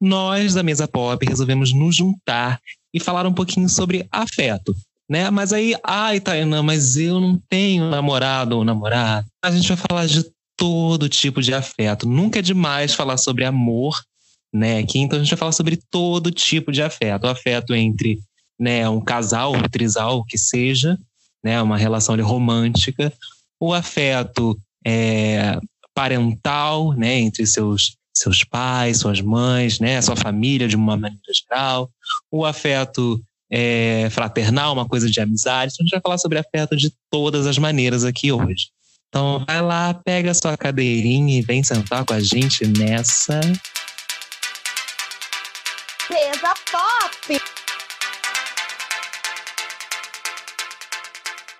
nós da Mesa Pop resolvemos nos juntar e falar um pouquinho sobre afeto. Né? Mas aí, ai, Tainá, mas eu não tenho namorado ou namorada. A gente vai falar de todo tipo de afeto. Nunca é demais falar sobre amor, né? Aqui, então a gente vai falar sobre todo tipo de afeto. O afeto entre né, um casal, um trisal, que seja, né, uma relação romântica. O afeto é, parental, né, entre seus seus pais, suas mães, né, sua família de uma maneira geral, o afeto é, fraternal, uma coisa de amizade. Então a gente vai falar sobre afeto de todas as maneiras aqui hoje. Então vai lá, pega sua cadeirinha e vem sentar com a gente nessa. Mesa Pop!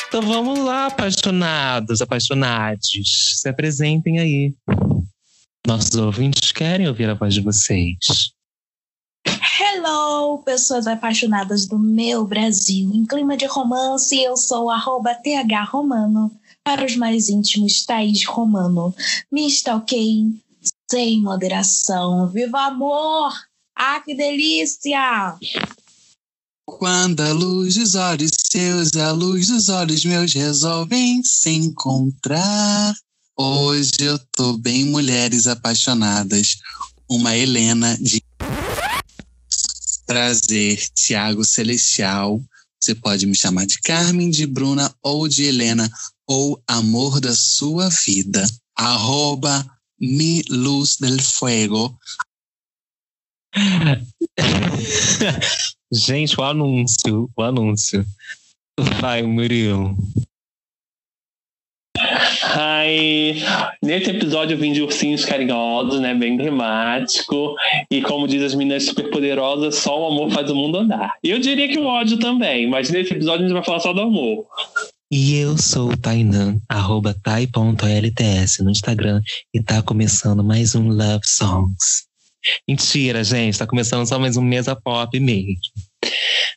Então vamos lá, apaixonados, apaixonados. Se apresentem aí. Nossos ouvintes querem ouvir a voz de vocês. Hello, pessoas apaixonadas do meu Brasil. Em clima de romance, eu sou arroba THRomano. Para os mais íntimos, Thaís Romano. Me stalkeiem sem moderação. Viva amor! Ah, que delícia! Quando a luz dos olhos seus, a luz dos olhos meus resolvem se encontrar. Hoje eu tô bem mulheres apaixonadas. Uma Helena de prazer, Tiago Celestial. Você pode me chamar de Carmen, de Bruna ou de Helena, ou amor da sua vida. Arroba mi luz del fuego. Gente, o anúncio, o anúncio. Vai, Murilo. Ai, nesse episódio eu vim de ursinhos carinhosos, né? Bem dramático. E como diz as meninas superpoderosas, só o amor faz o mundo andar. Eu diria que o ódio também, mas nesse episódio a gente vai falar só do amor. E eu sou o Tainan, arroba tai.lts no Instagram, e tá começando mais um Love Songs. Mentira, gente, tá começando só mais um Mesa Pop mesmo.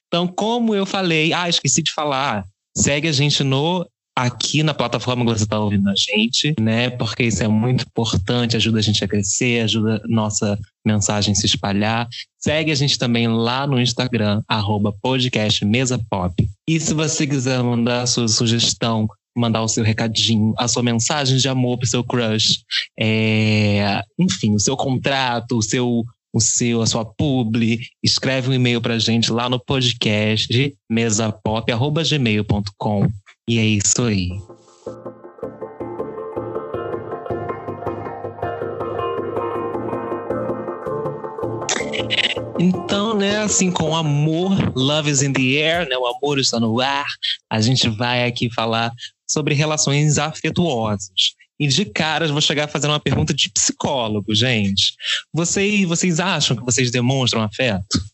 Então, como eu falei, ah, esqueci de falar, segue a gente no aqui na plataforma que você está ouvindo a gente, né? Porque isso é muito importante, ajuda a gente a crescer, ajuda nossa mensagem a se espalhar. Segue a gente também lá no Instagram, arroba. E se você quiser mandar a sua sugestão, mandar o seu recadinho, a sua mensagem de amor pro seu crush, é, enfim, o seu contrato, o seu o seu, a sua publi, escreve um e-mail pra gente lá no podcast mesapop@gmail.com. E é isso aí. Então, né, assim, com amor, love is in the air, né, o amor está no ar, a gente vai aqui falar sobre relações afetuosas. E de caras vou chegar fazendo uma pergunta de psicólogo, gente. Vocês, vocês acham que vocês demonstram afeto?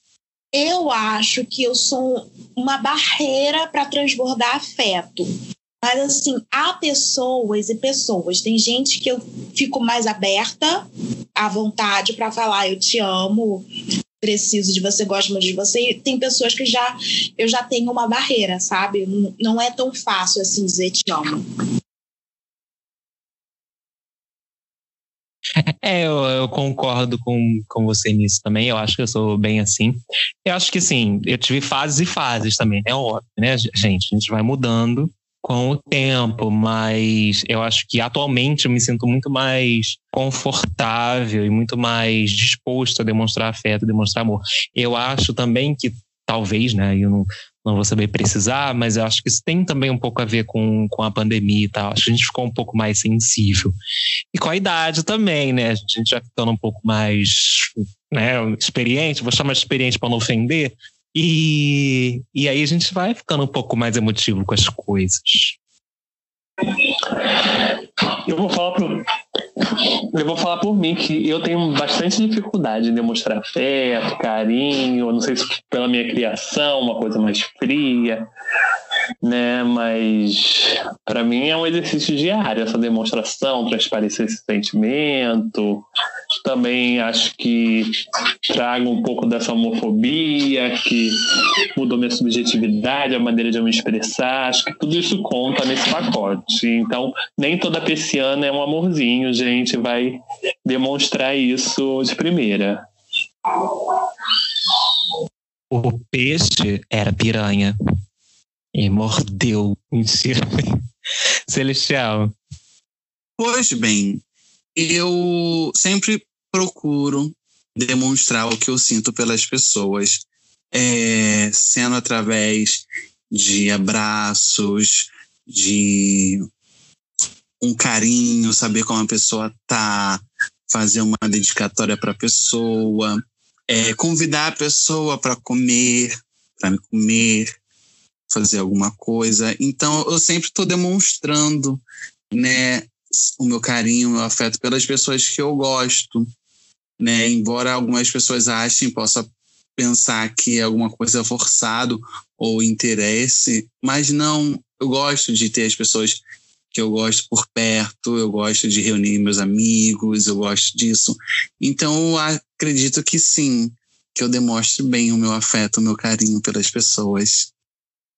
Eu acho que eu sou uma barreira para transbordar afeto. Mas assim, há pessoas e pessoas. Tem gente que eu fico mais aberta à vontade para falar eu te amo, preciso de você, gosto muito de você. E tem pessoas que já eu já tenho uma barreira, sabe? Não é tão fácil assim dizer te amo. É, eu, eu, concordo com, com você nisso também. Eu acho que eu sou bem assim. Eu acho que, assim, eu tive fases e fases também, é óbvio, né, gente? A gente vai mudando com o tempo, mas eu acho que atualmente eu me sinto muito mais confortável e muito mais disposto a demonstrar afeto, demonstrar amor. Eu acho também que talvez, né, eu não, não vou saber precisar, mas eu acho que isso tem também um pouco a ver com, com a pandemia e tal. Acho que a gente ficou um pouco mais sensível. E com a idade também, né? A gente já ficando um pouco mais né, experiente, vou chamar de experiente para não ofender, e, e aí a gente vai ficando um pouco mais emotivo com as coisas. Eu vou falar pro, eu vou falar por mim que eu tenho bastante dificuldade em demonstrar afeto, carinho, não sei se pela minha criação, uma coisa mais fria, né? Mas para mim é um exercício diário essa demonstração, transparecer esse sentimento, também acho que trago um pouco dessa homofobia, que mudou minha subjetividade, a maneira de eu me expressar. Acho que tudo isso conta nesse pacote. Então, nem toda persiana é um amorzinho, gente. Vai demonstrar isso de primeira. O peixe era piranha. E mordeu. Mentira. Celestial. Pois bem, eu sempre procuro demonstrar o que eu sinto pelas pessoas, é, sendo através de abraços, de um carinho, saber como a pessoa tá, fazer uma dedicatória para a pessoa, é, convidar a pessoa para comer, para me comer, fazer alguma coisa. Então, eu sempre estou demonstrando, né, o meu carinho, o meu afeto pelas pessoas que eu gosto, né? Embora algumas pessoas achem, possa pensar que é alguma coisa forçado ou interesse, mas não, eu gosto de ter as pessoas que eu gosto por perto, eu gosto de reunir meus amigos, eu gosto disso. Então, eu acredito que sim, que eu demonstre bem o meu afeto, o meu carinho pelas pessoas.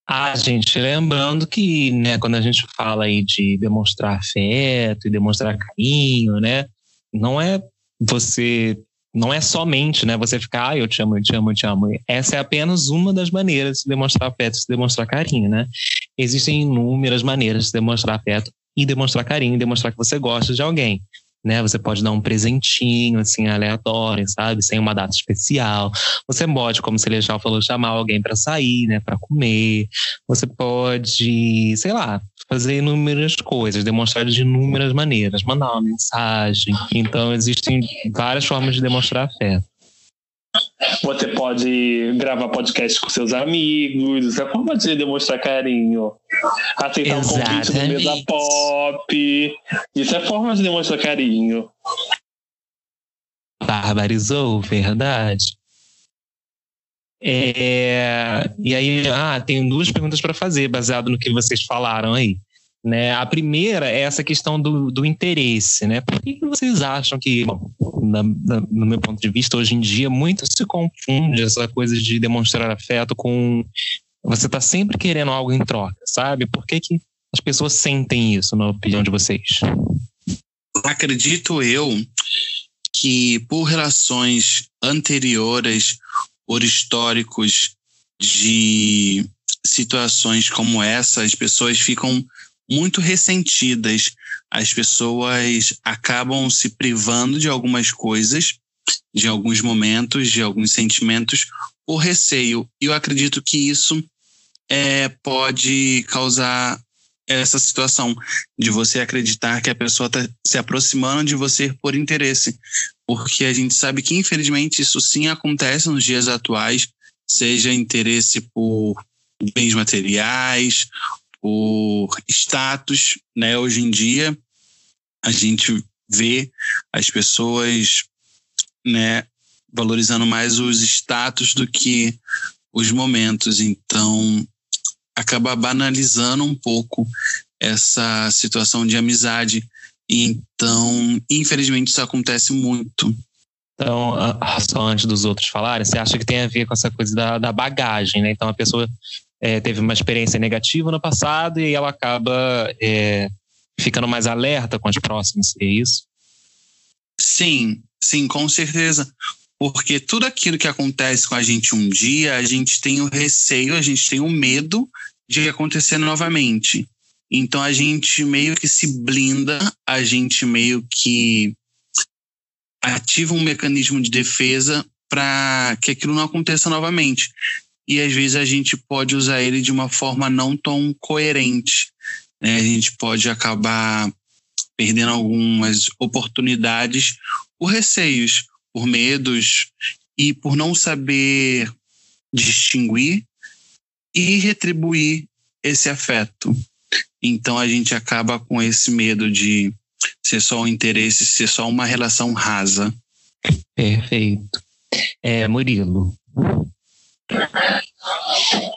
Ah, gente, lembrando que, né, quando a gente fala aí de demonstrar afeto e demonstrar carinho, né, não é você, não é somente, né, você ficar, ah, eu te amo, eu te amo, eu te amo. Essa é apenas uma das maneiras de demonstrar afeto, de demonstrar carinho, né? Existem inúmeras maneiras de demonstrar afeto e demonstrar carinho, demonstrar que você gosta de alguém né? Você pode dar um presentinho, assim, aleatório, sabe? Sem uma data especial. Você pode, como o Celestial falou, chamar alguém para sair, né? Para comer. Você pode, sei lá, fazer inúmeras coisas, demonstrar de inúmeras maneiras, mandar uma mensagem. Então, existem várias formas de demonstrar afeto. Você pode gravar podcast com seus amigos, isso é forma de demonstrar carinho. Aceitar um convite no mesa pop, isso é forma de demonstrar carinho. Barbarizou, verdade. É, e aí, ah, tenho duas perguntas para fazer, baseado no que vocês falaram aí. Né? A primeira é essa questão do, do interesse. Né? Por que, vocês acham que, bom, na, na, no meu ponto de vista, hoje em dia, muito se confunde essa coisa de demonstrar afeto com você tá sempre querendo algo em troca, sabe? Por que, que as pessoas sentem isso, na opinião de vocês? Acredito eu que por relações anteriores, por históricos de situações como essa, as pessoas ficam muito ressentidas. As pessoas acabam se privando de algumas coisas, de alguns momentos, de alguns sentimentos, por receio. E eu acredito que isso é, pode causar essa situação de você acreditar que a pessoa está se aproximando de você por interesse. Porque a gente sabe que, infelizmente, isso sim acontece nos dias atuais, seja interesse por bens materiais por status, né? Hoje em dia a gente vê as pessoas, né, valorizando mais os status do que os momentos. Então acaba banalizando um pouco essa situação de amizade. Então, infelizmente, isso acontece muito. Então, só antes dos outros falarem, você acha que tem a ver com essa coisa da, da bagagem, né? Então, a pessoa é, teve uma experiência negativa no passado e ela acaba é, ficando mais alerta com as próximas, é isso? Sim, sim, com certeza. Porque tudo aquilo que acontece com a gente um dia, a gente tem o receio, a gente tem o medo de acontecer novamente. Então a gente meio que se blinda, a gente meio que ativa um mecanismo de defesa para que aquilo não aconteça novamente e às vezes a gente pode usar ele de uma forma não tão coerente. Né? A gente pode acabar perdendo algumas oportunidades por receios, por medos e por não saber distinguir e retribuir esse afeto. Então a gente acaba com esse medo de ser só um interesse, ser só uma relação rasa. Perfeito. É, Murilo,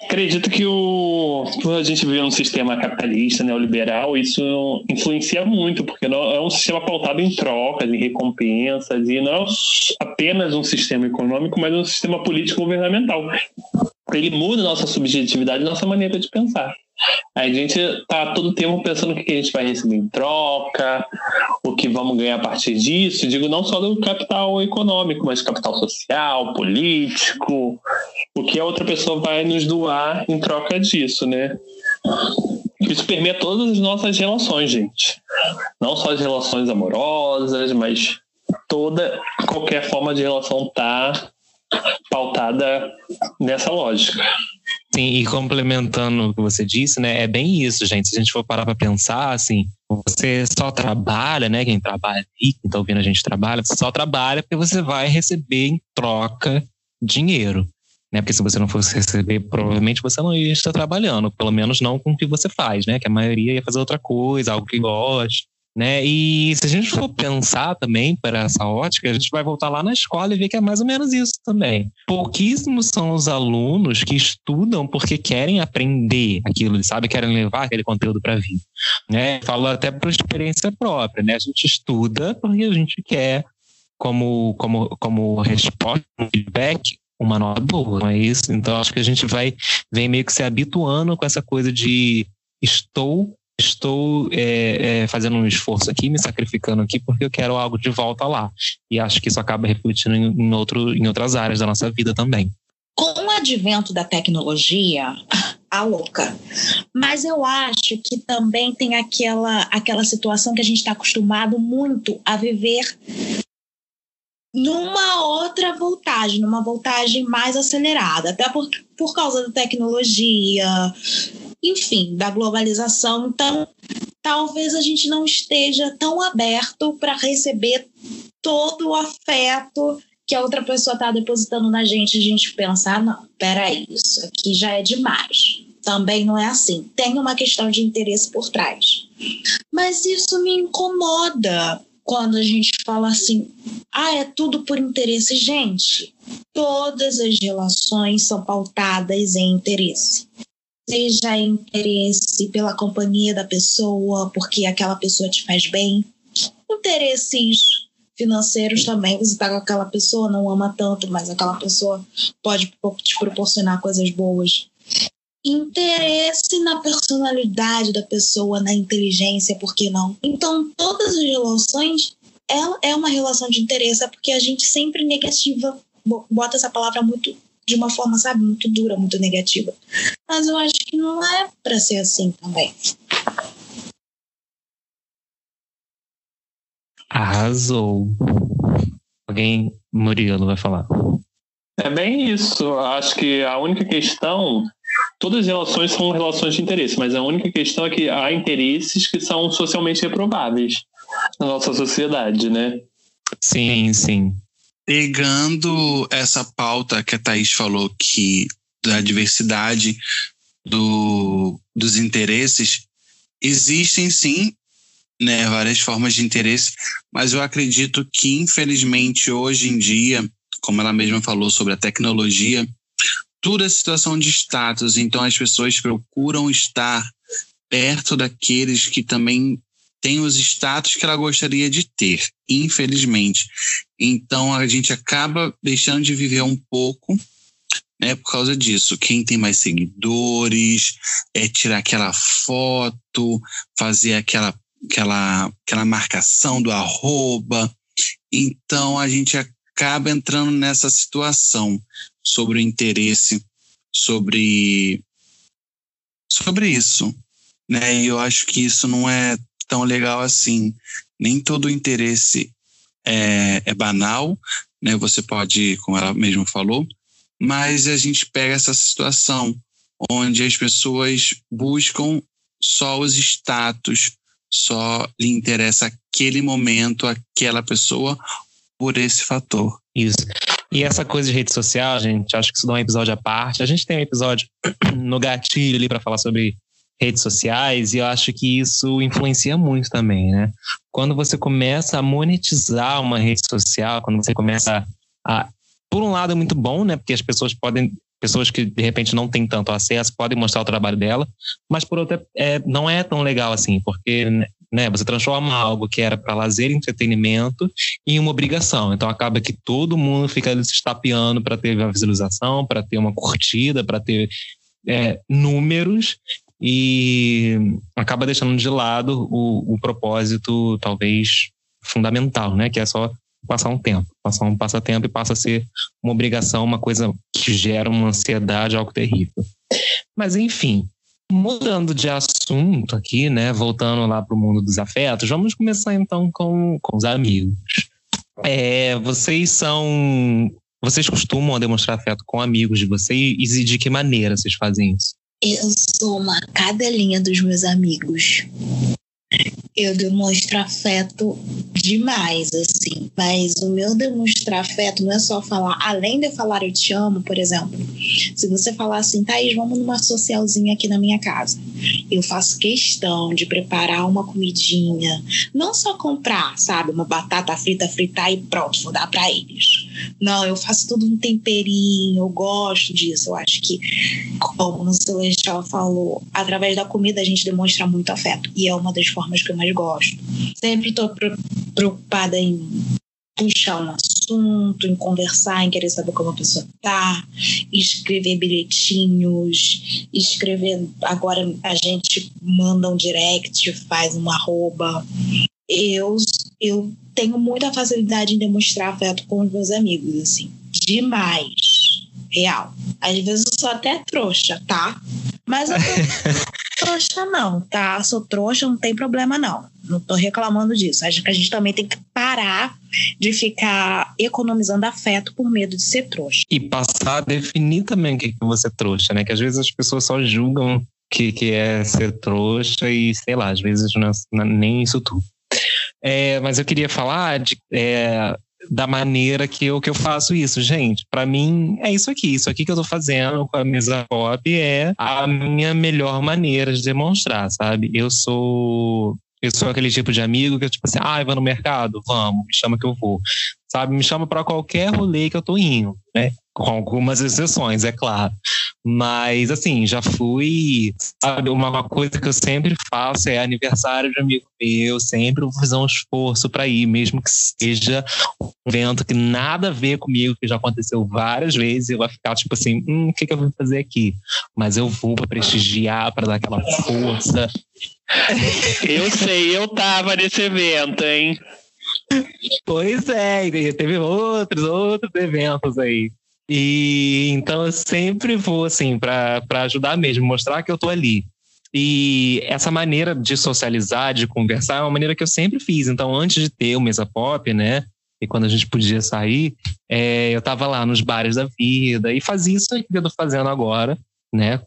Acredito que o a gente vive um sistema capitalista, neoliberal, isso influencia muito, porque não, é um sistema pautado em trocas, em recompensas, e não é apenas um sistema econômico, mas um sistema político governamental. Ele muda nossa subjetividade, nossa maneira de pensar. A gente tá todo tempo pensando o que a gente vai receber em troca, o que vamos ganhar a partir disso. Digo não só do capital econômico, mas capital social, político, o que a outra pessoa vai nos doar em troca disso, né? Isso permeia todas as nossas relações, gente. Não só as relações amorosas, mas toda qualquer forma de relação tá pautada nessa lógica. Sim, e complementando o que você disse, né, é bem isso, gente. Se a gente for parar para pensar, assim, você só trabalha, né, quem trabalha aí, quem tá ouvindo a gente trabalha, você só trabalha porque você vai receber em troca dinheiro, né? Porque se você não fosse receber, provavelmente você não ia estar trabalhando, pelo menos não com o que você faz, né? Que a maioria ia fazer outra coisa, algo que gosta né? E se a gente for pensar também para essa ótica, a gente vai voltar lá na escola e ver que é mais ou menos isso também. Pouquíssimos são os alunos que estudam porque querem aprender aquilo, sabe? Querem levar aquele conteúdo para a vida. Né? Falo até por experiência própria, né? A gente estuda porque a gente quer, como, como, como resposta, um feedback, uma nota boa, não é isso? Então acho que a gente vai vem meio que se habituando com essa coisa de estou estou é, é, fazendo um esforço aqui, me sacrificando aqui, porque eu quero algo de volta lá. E acho que isso acaba refletindo em, em, outro, em outras áreas da nossa vida também. Com o advento da tecnologia, a louca. Mas eu acho que também tem aquela, aquela situação que a gente está acostumado muito a viver numa outra voltagem, numa voltagem mais acelerada, até por, por causa da tecnologia, enfim, da globalização. Então, talvez a gente não esteja tão aberto para receber todo o afeto que a outra pessoa está depositando na gente. A gente pensar, ah, não, peraí, isso aqui já é demais. Também não é assim. Tem uma questão de interesse por trás. Mas isso me incomoda quando a gente fala assim, ah, é tudo por interesse. Gente, todas as relações são pautadas em interesse seja interesse pela companhia da pessoa, porque aquela pessoa te faz bem, interesses financeiros também, você tá com aquela pessoa, não ama tanto, mas aquela pessoa pode te proporcionar coisas boas. Interesse na personalidade da pessoa, na inteligência, por que não? Então, todas as relações, ela é uma relação de interesse, é porque a gente sempre negativa, bota essa palavra muito de uma forma, sabe, muito dura, muito negativa. Mas eu acho que não é para ser assim também. Arrasou. Alguém, Murilo, vai falar. É bem isso. Acho que a única questão. Todas as relações são relações de interesse, mas a única questão é que há interesses que são socialmente reprováveis na nossa sociedade, né? Sim, sim pegando essa pauta que a Thaís falou, que da diversidade do, dos interesses, existem sim né, várias formas de interesse, mas eu acredito que, infelizmente, hoje em dia, como ela mesma falou sobre a tecnologia, tudo é situação de status, então as pessoas procuram estar perto daqueles que também tem os status que ela gostaria de ter, infelizmente. Então a gente acaba deixando de viver um pouco né, por causa disso. Quem tem mais seguidores, é tirar aquela foto, fazer aquela, aquela, aquela marcação do arroba. Então a gente acaba entrando nessa situação sobre o interesse, sobre, sobre isso. Né? E eu acho que isso não é tão legal assim. Nem todo interesse é, é banal, né? Você pode, como ela mesma falou, mas a gente pega essa situação onde as pessoas buscam só os status, só lhe interessa aquele momento, aquela pessoa, por esse fator. Isso. E essa coisa de rede social, gente, acho que isso dá um episódio à parte. A gente tem um episódio no gatilho ali para falar sobre redes sociais e eu acho que isso influencia muito também, né? Quando você começa a monetizar uma rede social, quando você começa a, por um lado é muito bom, né? Porque as pessoas podem pessoas que de repente não têm tanto acesso podem mostrar o trabalho dela, mas por outro é, não é tão legal assim, porque né, você transforma algo que era para lazer e entretenimento em uma obrigação. Então acaba que todo mundo fica se estapeando para ter uma visualização, para ter uma curtida, para ter é, números e acaba deixando de lado o, o propósito, talvez, fundamental, né? Que é só passar um tempo, passar um passatempo e passa a ser uma obrigação, uma coisa que gera uma ansiedade, algo terrível. Mas enfim, mudando de assunto aqui, né, voltando lá para o mundo dos afetos, vamos começar então com, com os amigos. É, vocês são, vocês costumam demonstrar afeto com amigos de vocês e de que maneira vocês fazem isso? Eu sou uma cadelinha dos meus amigos eu demonstro afeto demais, assim. Mas o meu demonstrar afeto não é só falar, além de eu falar eu te amo, por exemplo. Se você falar assim, Thaís, vamos numa socialzinha aqui na minha casa. Eu faço questão de preparar uma comidinha. Não só comprar, sabe, uma batata frita, fritar e pronto, vou dar para eles. Não, eu faço tudo um temperinho, eu gosto disso. Eu acho que, como o Celestial falou, através da comida a gente demonstra muito afeto. E é uma das formas que eu mais gosto. Sempre estou preocupada em puxar um assunto, em conversar, em querer saber como a pessoa tá, escrever bilhetinhos, escrever. Agora a gente manda um direct, faz um arroba. Eu, eu tenho muita facilidade em demonstrar afeto com os meus amigos, assim, demais. Real. Às vezes eu sou até trouxa, tá? Mas eu trouxa, não, tá? Sou trouxa, não tem problema, não. Não tô reclamando disso. Acho que a gente também tem que parar de ficar economizando afeto por medo de ser trouxa. E passar a definir também o que é você é trouxa, né? Que às vezes as pessoas só julgam que, que é ser trouxa e, sei lá, às vezes não, é, nem isso tudo. É, mas eu queria falar de, é, da maneira que eu, que eu faço isso, gente. Para mim, é isso aqui. Isso aqui que eu tô fazendo com a mesa pop é a minha melhor maneira de demonstrar, sabe? Eu sou. Eu sou aquele tipo de amigo que, tipo assim, ah, vai no mercado? Vamos, me chama que eu vou. Sabe? Me chama para qualquer rolê que eu tô indo, né? Com algumas exceções, é claro. Mas, assim, já fui. Sabe, uma coisa que eu sempre faço é aniversário de amigo meu, sempre vou fazer um esforço para ir, mesmo que seja um evento que nada a ver comigo, que já aconteceu várias vezes, eu vou ficar tipo assim: hum, o que, que eu vou fazer aqui? Mas eu vou para prestigiar, para dar aquela força. Eu sei, eu tava nesse evento, hein? Pois é, teve outros, outros eventos aí. E então eu sempre vou assim para ajudar mesmo, mostrar que eu tô ali. E essa maneira de socializar, de conversar, é uma maneira que eu sempre fiz. Então, antes de ter o Mesa Pop, né? E quando a gente podia sair, é, eu tava lá nos bares da vida e fazia isso que eu tô fazendo agora, né?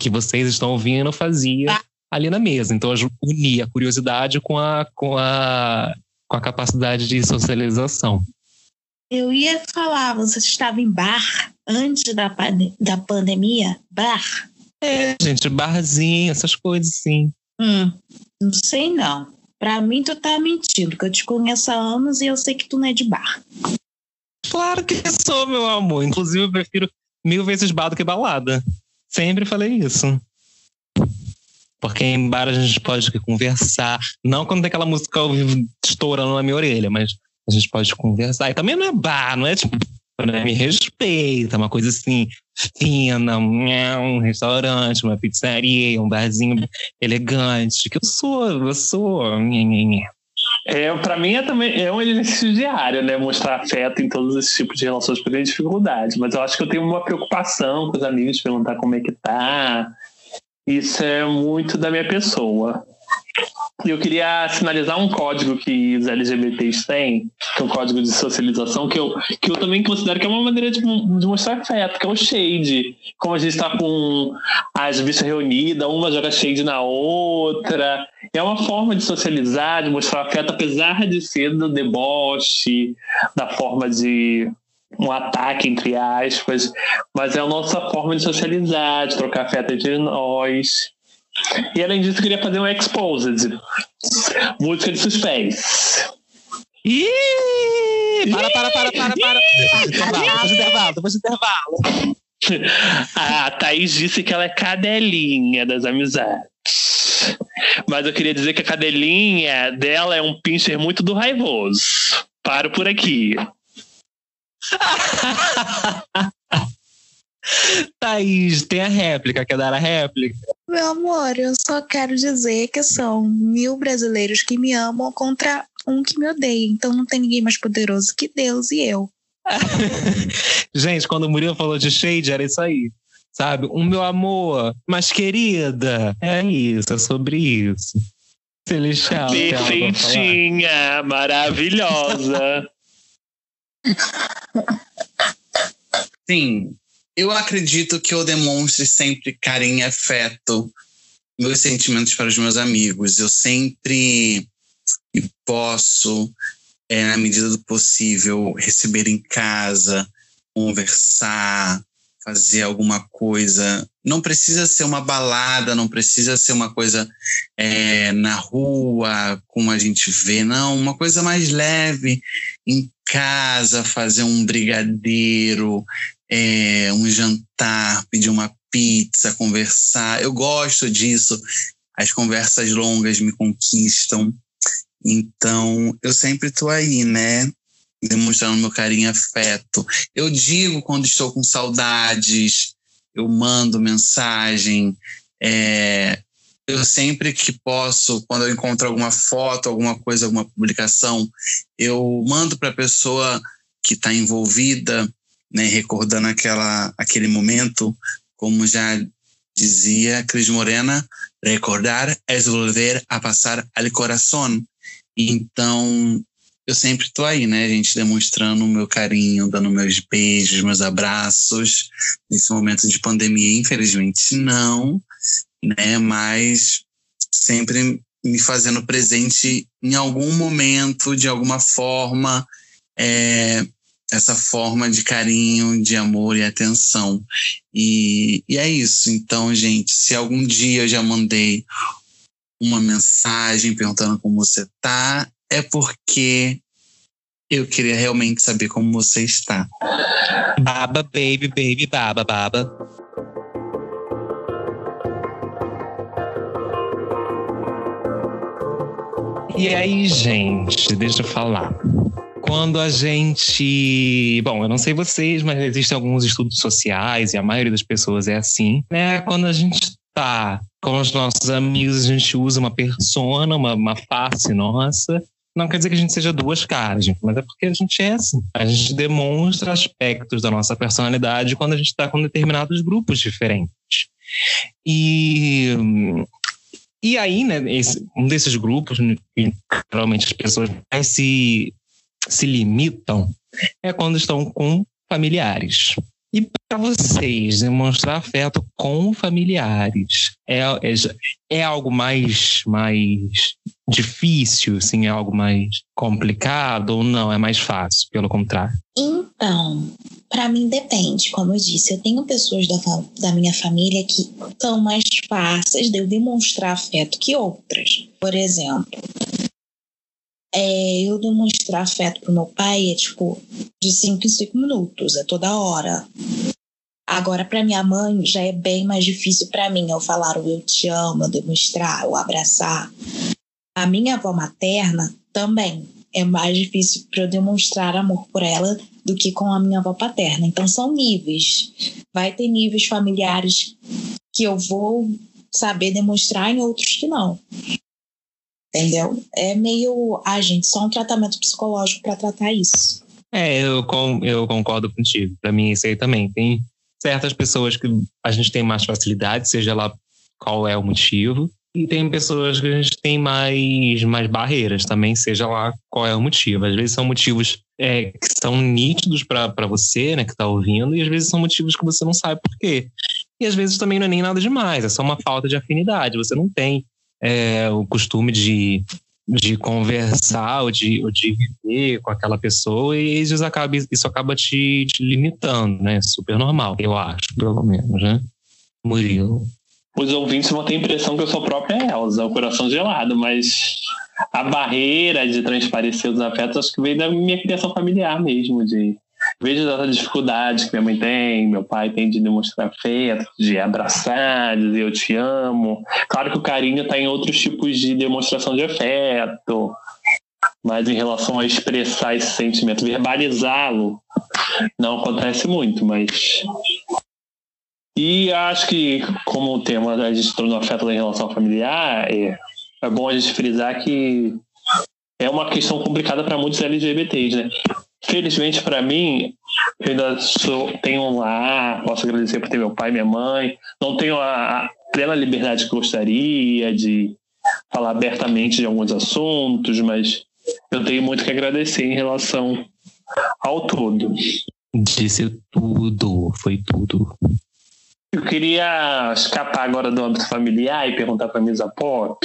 Que vocês estão ouvindo, eu fazia ali na mesa. Então, eu unia a curiosidade com a, com a, com a capacidade de socialização. Eu ia falar, você estava em bar antes da, da pandemia? Bar? É, gente, barzinho, essas coisas, sim. Hum, não sei não. Pra mim, tu tá mentindo, que eu te conheço há anos e eu sei que tu não é de bar. Claro que sou, meu amor. Inclusive, eu prefiro mil vezes bar do que balada. Sempre falei isso. Porque em bar a gente pode conversar. Não quando tem aquela música estourando na minha orelha, mas a gente pode conversar. E também não é bar, não é tipo, né? me respeita, uma coisa assim, fina, um restaurante, uma pizzaria, um barzinho elegante, que eu sou, eu sou. É, para mim é também é um exercício diário, né? Mostrar afeto em todos esses tipos de relações porque tem dificuldade. Mas eu acho que eu tenho uma preocupação com os amigos, perguntar como é que tá. Isso é muito da minha pessoa. Eu queria sinalizar um código que os LGBTs têm, que é um código de socialização, que eu, que eu também considero que é uma maneira de, de mostrar afeto, que é o shade. Como a gente está com as bichas reunidas, uma joga shade na outra. É uma forma de socializar, de mostrar afeto, apesar de ser do deboche, da forma de um ataque, entre aspas, mas é a nossa forma de socializar, de trocar afeto entre nós. E além disso, eu queria fazer um Exposed. Música de suspense. Ih! Para, para, para, para, para. Depois do intervalo, depois do intervalo. A Thaís disse que ela é cadelinha das amizades. Mas eu queria dizer que a cadelinha dela é um pincher muito do raivoso. Paro por aqui. Thaís, tem a réplica. Quer dar a réplica? Meu amor, eu só quero dizer que são mil brasileiros que me amam contra um que me odeia. Então não tem ninguém mais poderoso que Deus e eu. Gente, quando o Murilo falou de shade, era isso aí. Sabe? O meu amor, mas querida, é isso, é sobre isso. Celestial. Perfeitinha, maravilhosa. Sim, eu acredito que eu demonstre sempre carinho e afeto, meus sentimentos para os meus amigos. Eu sempre posso, é, na medida do possível, receber em casa, conversar, fazer alguma coisa. Não precisa ser uma balada, não precisa ser uma coisa é, na rua, como a gente vê, não. Uma coisa mais leve, em casa, fazer um brigadeiro, é, um jantar, pedir uma pizza, conversar. Eu gosto disso. As conversas longas me conquistam. Então, eu sempre estou aí, né? Demonstrando meu carinho e afeto. Eu digo quando estou com saudades, eu mando mensagem. É, eu sempre que posso, quando eu encontro alguma foto, alguma coisa, alguma publicação, eu mando para a pessoa que está envolvida, né, recordando aquela, aquele momento, como já dizia Cris Morena, recordar é volver a passar al coração. Então, eu sempre estou aí, né, gente, demonstrando o meu carinho, dando meus beijos, meus abraços. Nesse momento de pandemia, infelizmente, não, né, mas sempre me fazendo presente em algum momento, de alguma forma, é, essa forma de carinho, de amor e atenção. E, e é isso. Então, gente, se algum dia eu já mandei uma mensagem perguntando como você tá, é porque eu queria realmente saber como você está. Baba, baby, baby, baba, baba. E aí, gente, deixa eu falar. Quando a gente. Bom, eu não sei vocês, mas existem alguns estudos sociais e a maioria das pessoas é assim, né? Quando a gente tá com os nossos amigos, a gente usa uma persona, uma, uma face nossa. Não quer dizer que a gente seja duas caras, mas é porque a gente é assim. A gente demonstra aspectos da nossa personalidade quando a gente está com determinados grupos diferentes. E e aí, né, esse, um desses grupos, que geralmente as pessoas mais se, se limitam, é quando estão com familiares. E para vocês, demonstrar afeto com familiares é, é, é, algo mais, mais difícil, assim, é algo mais complicado ou não? É mais fácil, pelo contrário? Então, para mim depende, como eu disse. Eu tenho pessoas da, da minha família que são mais fáceis de eu demonstrar afeto que outras. Por exemplo, é, eu demonstrar afeto pro meu pai é tipo de 5 em 5 minutos, é toda hora. Agora, para minha mãe, já é bem mais difícil para mim eu falar o eu te amo, eu demonstrar, o abraçar. A minha avó materna também é mais difícil para eu demonstrar amor por ela do que com a minha avó paterna. Então, são níveis. Vai ter níveis familiares que eu vou saber demonstrar e outros que não entendeu? É meio, ah, gente, só um tratamento psicológico para tratar isso. É, eu, eu concordo contigo. Para mim, isso aí também. Tem certas pessoas que a gente tem mais facilidade, seja lá qual é o motivo, e tem pessoas que a gente tem mais, mais barreiras também, seja lá qual é o motivo. Às vezes são motivos é, que são nítidos para você, né, que está ouvindo, e às vezes são motivos que você não sabe por quê. E às vezes também não é nem nada demais, é só uma falta de afinidade. Você não tem é, o costume de, de conversar ou de, ou de viver com aquela pessoa e isso acaba, isso acaba te, te limitando, né? Super normal, eu acho, pelo menos, né? Murilo. Os ouvintes vão ter a impressão que eu sou a própria Elsa, o coração gelado, mas a barreira de transparecer os afetos acho que veio da minha criação familiar mesmo, de vejo essa dificuldade que minha mãe tem, meu pai tem de demonstrar afeto, de abraçar, de dizer eu te amo. Claro que o carinho está em outros tipos de demonstração de afeto, mas em relação a expressar esse sentimento, verbalizá-lo, não acontece muito, mas E acho que, como o tema a gente tornou afeto da relação familiar, é, é bom a gente frisar que é uma questão complicada para muitos LGBTs, né? Felizmente para mim, eu ainda sou, tenho um lar, posso agradecer por ter meu pai e minha mãe, não tenho a, a plena liberdade que gostaria de falar abertamente de alguns assuntos, mas eu tenho muito que agradecer em relação ao todo. Disse tudo, foi tudo. Eu queria escapar agora do âmbito familiar e perguntar para a Misa Pop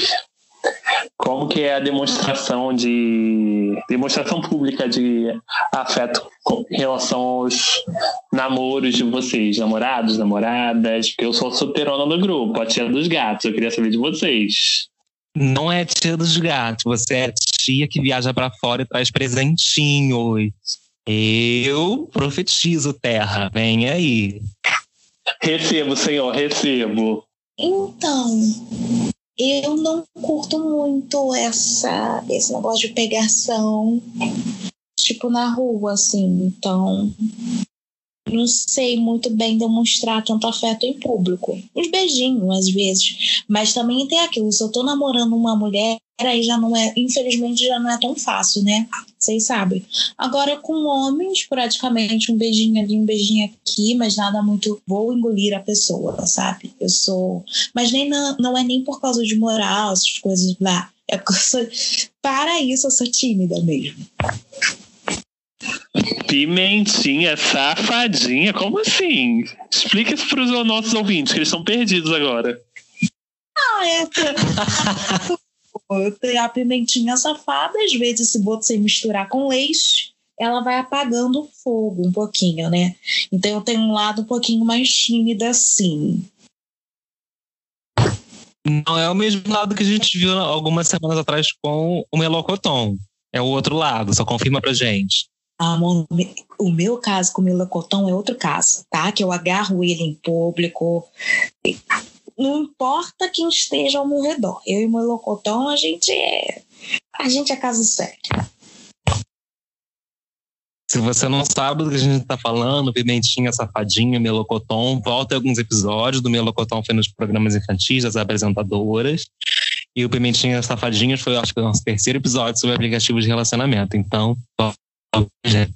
como que é a demonstração de demonstração pública de afeto em relação aos namoros de vocês, namorados, namoradas, porque eu sou solteirona do grupo, a tia dos gatos, eu queria saber de vocês. Não é tia dos gatos, você é tia que viaja para fora e traz presentinhos. Eu profetizo, terra, vem aí. Recebo, senhor, recebo. Então, eu não curto muito essa, esse negócio de pegação, tipo, na rua, assim. Então, não sei muito bem demonstrar tanto afeto em público. Uns beijinhos, às vezes. Mas também tem aquilo, se eu tô namorando uma mulher, aí já não é, infelizmente, já não é tão fácil, né? Vocês sabem. Agora, com homens, praticamente um beijinho ali, um beijinho aqui, mas nada muito. Vou engolir a pessoa, sabe? Eu sou. Mas nem não, não é nem por causa de moral, essas coisas lá. É porque eu sou. Para isso, eu sou tímida mesmo. Pimentinha, safadinha, como assim? Explica isso para os nossos ouvintes, que eles estão perdidos agora. Ah, é. A pimentinha safada, às vezes, se você misturar com leite, ela vai apagando o fogo um pouquinho, né? Então eu tenho um lado um pouquinho mais tímido assim. Não é o mesmo lado que a gente viu algumas semanas atrás com o Melocoton. É o outro lado, só confirma pra gente. Amor, o meu caso com o melocotão é outro caso, tá? Que eu agarro ele em público. Não importa quem esteja ao meu redor. Eu e o melocotão, a gente é. A gente é caso sério. Se você não sabe do que a gente está falando, Pimentinha, Safadinha, Melocoton, volta alguns episódios do Melocoton foi nos programas infantis das apresentadoras. E o Pimentinha Safadinha foi, acho que, o nosso terceiro episódio sobre aplicativos de relacionamento. Então, gente.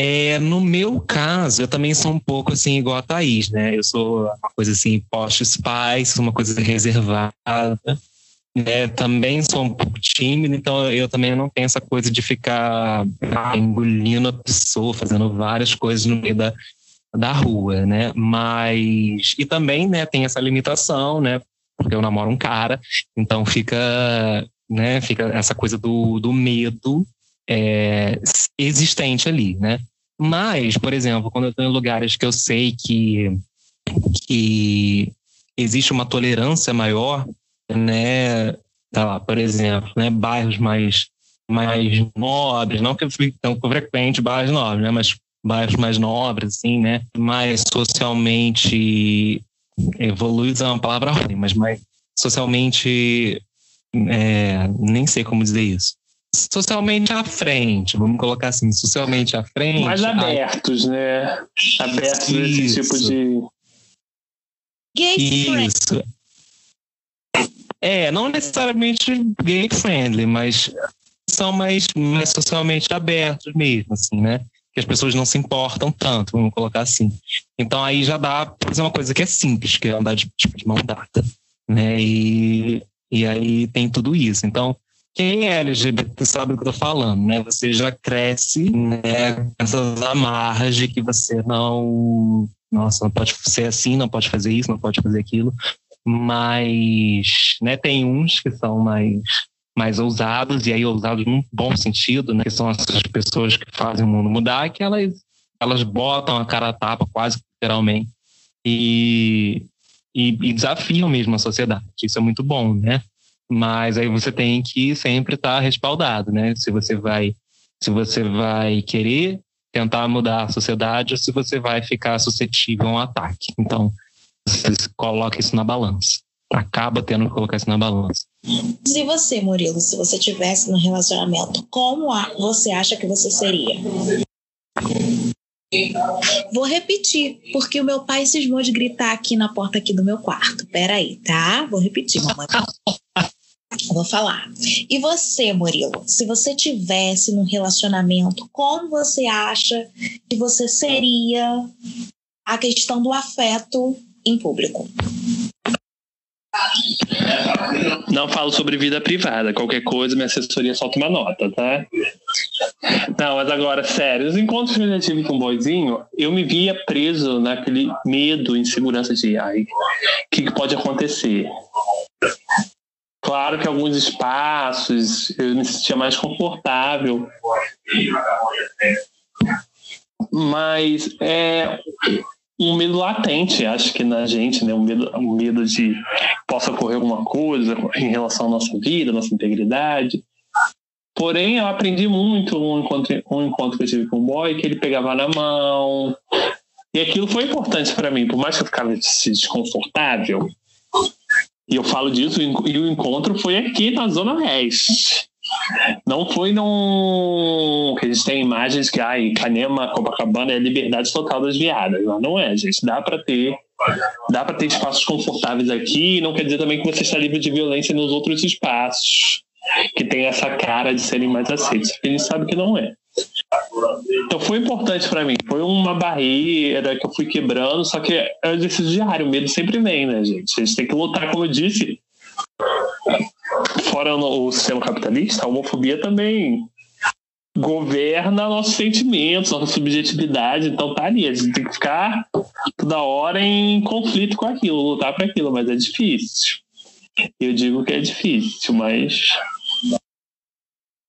É, no meu caso, eu também sou um pouco assim, igual a Thaís, né? Eu sou uma coisa assim, post-spice, uma coisa reservada. Né? Também sou um pouco tímido, então eu também não tenho essa coisa de ficar ah, engolindo a pessoa, fazendo várias coisas no meio da, da rua, né? Mas. E também, né, tem essa limitação, né? Porque eu namoro um cara, então fica, né, fica essa coisa do, do medo é, existente ali, né? Mas, por exemplo, quando eu estou em lugares que eu sei que, que existe uma tolerância maior, né? Tá lá, por exemplo, né? Bairros mais, mais nobres, não que eu fique tão frequente bairros nobres, né? Mas bairros mais nobres, assim, né? Mais socialmente evoluídos é uma palavra ruim, mas mais socialmente é, nem sei como dizer isso socialmente à frente, vamos colocar assim, socialmente à frente. Mais abertos, a... né? Abertos a esse tipo de. Gay Isso. É, não necessariamente gay friendly, mas são mais, mais socialmente abertos mesmo, assim, né? Que as pessoas não se importam tanto, vamos colocar assim. Então aí já dá para fazer uma coisa que é simples, que é andar de, tipo, de mão dada, né? E, e aí tem tudo isso. Então, quem é LGBT sabe o que eu tô falando, né? Você já cresce né, essas amarras de que você não. Nossa, não pode ser assim, não pode fazer isso, não pode fazer aquilo. Mas né, tem uns que são mais, mais ousados, e aí ousados num bom sentido, né? Que são essas pessoas que fazem o mundo mudar, que elas, elas botam a cara a tapa, quase literalmente, e, e, e desafiam mesmo a sociedade. Isso é muito bom, né? Mas aí você tem que sempre estar tá respaldado, né? Se você vai, se você vai querer tentar mudar a sociedade ou se você vai ficar suscetível a um ataque. Então, você coloca isso na balança. Acaba tendo que colocar isso na balança. E você, Murilo, se você tivesse no relacionamento, como você acha que você seria? Vou repetir, porque o meu pai cismou de gritar aqui na porta aqui do meu quarto. Peraí, tá? Vou repetir, mamãe. Vou falar. E você, Murilo, se você tivesse num relacionamento, como você acha que você seria a questão do afeto em público? Não falo sobre vida privada. Qualquer coisa, minha assessoria solta uma nota, tá? Não, mas agora, sério, os encontros que eu já tive com boizinho, eu me via preso naquele medo, insegurança de ai, o que, que pode acontecer? Claro que alguns espaços eu me sentia mais confortável. Mas é, um medo latente, acho que na gente, né? Um medo, um medo de possa ocorrer alguma coisa em relação à nossa vida, à nossa integridade. Porém, eu aprendi muito um encontro, um encontro que eu tive com o boy, que ele pegava na mão. E aquilo foi importante para mim, por mais que eu ficasse desconfortável. E eu falo disso, e o encontro foi aqui na Zona Oeste. Não foi num. que a gente tem imagens que, ai, Canema, Copacabana é liberdade total das viadas. Mas não é, gente. Dá para ter. Dá para ter espaços confortáveis aqui, não quer dizer também que você está livre de violência nos outros espaços que tem essa cara de serem mais aceitos. Gente sabe que não é. Então foi importante para mim. Foi uma barreira que eu fui quebrando, só que é um exercício diário. O medo sempre vem, né, gente? A gente tem que lutar, como eu disse, fora o sistema capitalista, a homofobia também governa nossos sentimentos, nossa subjetividade. Então tá ali, a gente tem que ficar toda hora em conflito com aquilo, lutar para aquilo, mas é difícil. Eu digo que é difícil, mas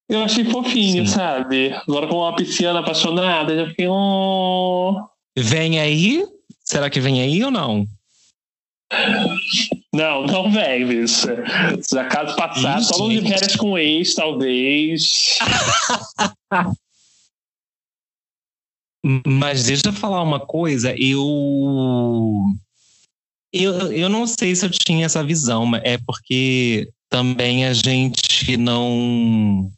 eu achei fofinho, Sim. sabe? Agora com uma pisciana apaixonada, já fiquei um. Vem aí? Será que vem aí ou não? Não, não vem, bicho. Já caso passado, só de férias com ex, talvez. Mas deixa eu falar uma coisa, eu. Eu, eu não sei se eu tinha essa visão, mas é porque também a gente não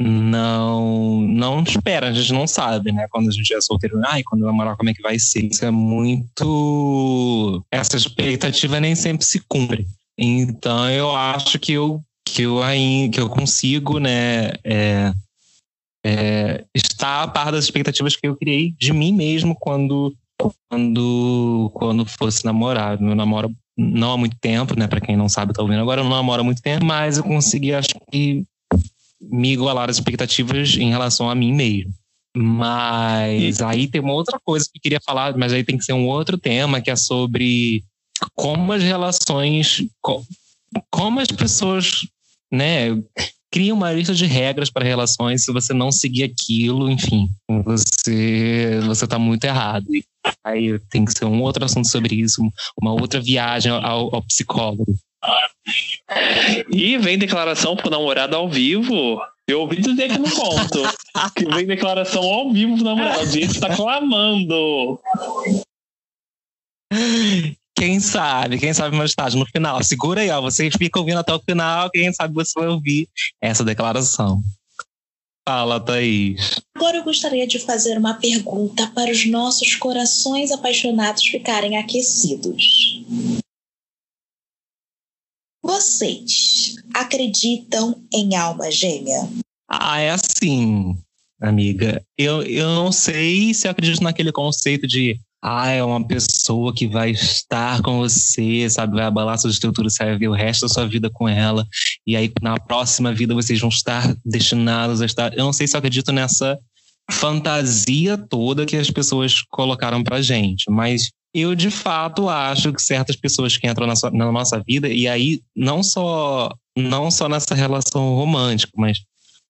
não não espera, a gente não sabe, né? Quando a gente é solteiro, ai, quando namorar, como é que vai ser? Isso é muito. Essa expectativa nem sempre se cumpre. Então eu acho que eu que eu que eu consigo, né? É, é, estar a par das expectativas que eu criei de mim mesmo quando quando quando fosse namorar. Meu namoro não há muito tempo, né? Para quem não sabe, tá ouvindo agora, eu não namoro há muito tempo, mas eu consegui, acho que me igualar as expectativas em relação a mim mesmo. Mas aí tem uma outra coisa que eu queria falar, mas aí tem que ser um outro tema, que é sobre como as relações, como as pessoas, né, criam uma lista de regras para relações, se você não seguir aquilo, enfim, você você está muito errado. Aí tem que ser um outro assunto sobre isso, uma outra viagem ao, ao psicólogo. E vem declaração pro namorado ao vivo. Eu ouvi dizer que não conto. que vem declaração ao vivo pro namorado. A gente tá clamando. Quem sabe, quem sabe mais tarde, no final. Segura aí, ó. Você fica ouvindo até o final, quem sabe você vai ouvir essa declaração. Fala, Thaís. Agora eu gostaria de fazer uma pergunta para os nossos corações apaixonados ficarem aquecidos. Vocês acreditam em alma gêmea? Ah, é assim, amiga. Eu, eu não sei se eu acredito naquele conceito de ah, é uma pessoa que vai estar com você, sabe? Vai abalar sua estrutura, você vai ver o resto da sua vida com ela. E aí, na próxima vida, vocês vão estar destinados a estar. Eu não sei se eu acredito nessa fantasia toda que as pessoas colocaram pra gente, mas eu de fato acho que certas pessoas que entram na, sua, na, nossa vida e aí não só não só nessa relação romântica, mas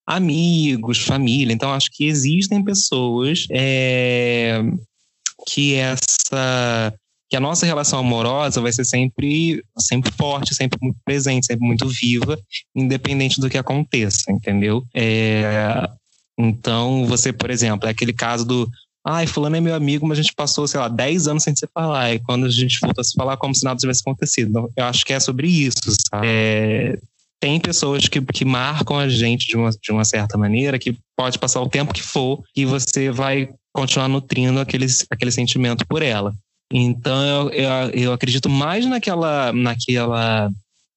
amigos, família. Então acho que existem pessoas é, que essa que a nossa relação amorosa vai ser sempre sempre forte, sempre muito presente, sempre muito viva, independente do que aconteça, entendeu? É, então você, por exemplo, é aquele caso do Ai, fulano é meu amigo, mas a gente passou, sei lá, 10 anos sem se falar. E quando a gente volta a se falar, como se nada tivesse acontecido. Então, eu acho que é sobre isso, sabe? É, tem pessoas que, que marcam a gente de uma, de uma certa maneira, que pode passar o tempo que for, e você vai continuar nutrindo aquele, aquele sentimento por ela. Então eu, eu, eu acredito mais naquela, naquela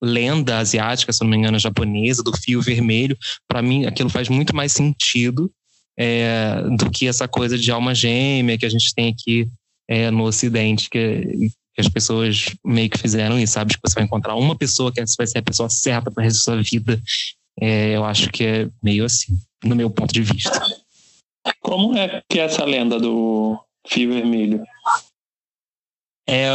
lenda asiática, se não me engano, japonesa, do fio vermelho. Para mim, aquilo faz muito mais sentido é, do que essa coisa de alma gêmea que a gente tem aqui é, no Ocidente, que, que, as pessoas meio que fizeram isso, sabe? Que você vai encontrar uma pessoa que vai ser a pessoa certa para resto da sua vida. É, eu acho que é meio assim, no meu ponto de vista. Como é que é essa lenda do fio vermelho? É,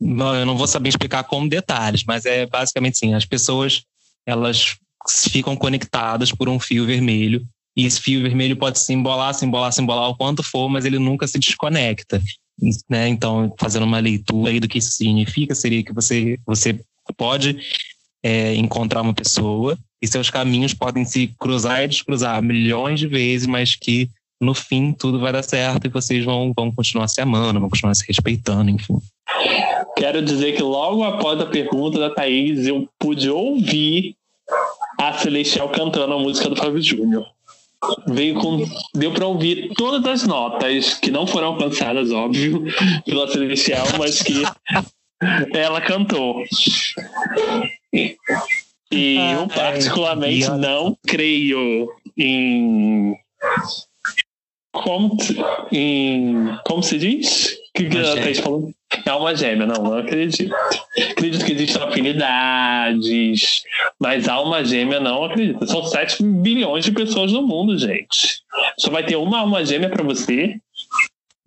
não, eu não vou saber explicar com detalhes, mas é basicamente assim: as pessoas elas ficam conectadas por um fio vermelho e esse fio vermelho pode se embolar, se embolar, se embolar o quanto for, mas ele nunca se desconecta. Né? Então, fazendo uma leitura aí do que isso significa, seria que você, você pode é, encontrar uma pessoa e seus caminhos podem se cruzar e descruzar milhões de vezes, mas que no fim tudo vai dar certo e vocês vão, vão continuar se amando, vão continuar se respeitando, enfim. Quero dizer que logo após a pergunta da Thaís, eu pude ouvir a Celestial cantando a música do Fábio Júnior. Veio com. Deu para ouvir todas as notas que não foram alcançadas, óbvio, pela Celestial, mas que ela cantou. E, e eu, particularmente, não creio em. Como, em, como se diz? O que, que a Thaís falou? Alma gêmea, não, não acredito. Acredito que existem afinidades, mas alma gêmea não acredito. São 7 bilhões de pessoas no mundo, gente. Só vai ter uma alma gêmea para você.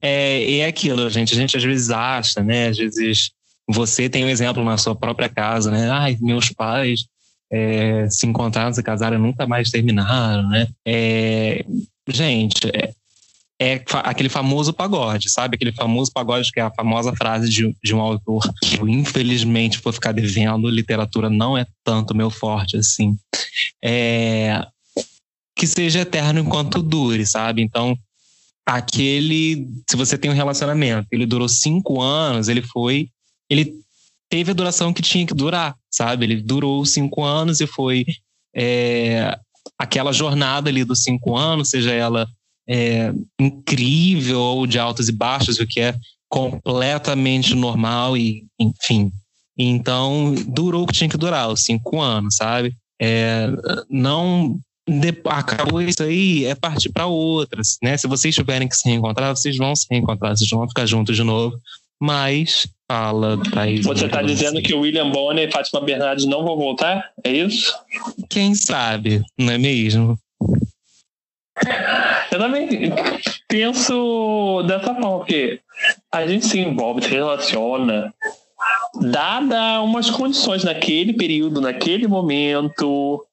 É, é aquilo, gente. A gente às vezes acha, né? Às vezes você tem um exemplo na sua própria casa, né? Ai, meus pais é, se encontraram, se casaram, nunca mais terminaram, né? É, gente, é, é aquele famoso pagode, sabe? Aquele famoso pagode que é a famosa frase de, de um autor que eu, infelizmente, vou ficar devendo, literatura não é tanto meu forte assim. É, que seja eterno enquanto dure, sabe? Então, aquele. Se você tem um relacionamento, ele durou cinco anos, ele foi. Ele teve a duração que tinha que durar, sabe? Ele durou cinco anos e foi. É, aquela jornada ali dos cinco anos, seja ela é, incrível ou de altos e baixos, o que é completamente normal e, enfim. Então, durou o que tinha que durar, os cinco anos, sabe? É, não acabou isso aí, é partir para outras, né? Se vocês tiverem que se reencontrar, vocês vão se reencontrar, vocês vão ficar juntos de novo. Mas fala, Thaís. Você está dizendo que o William Bonner e Fátima Bernardes não vão voltar? É isso? Quem sabe, não é mesmo? Eu também penso dessa forma, porque a gente se envolve, se relaciona, dada umas condições naquele período, naquele momento,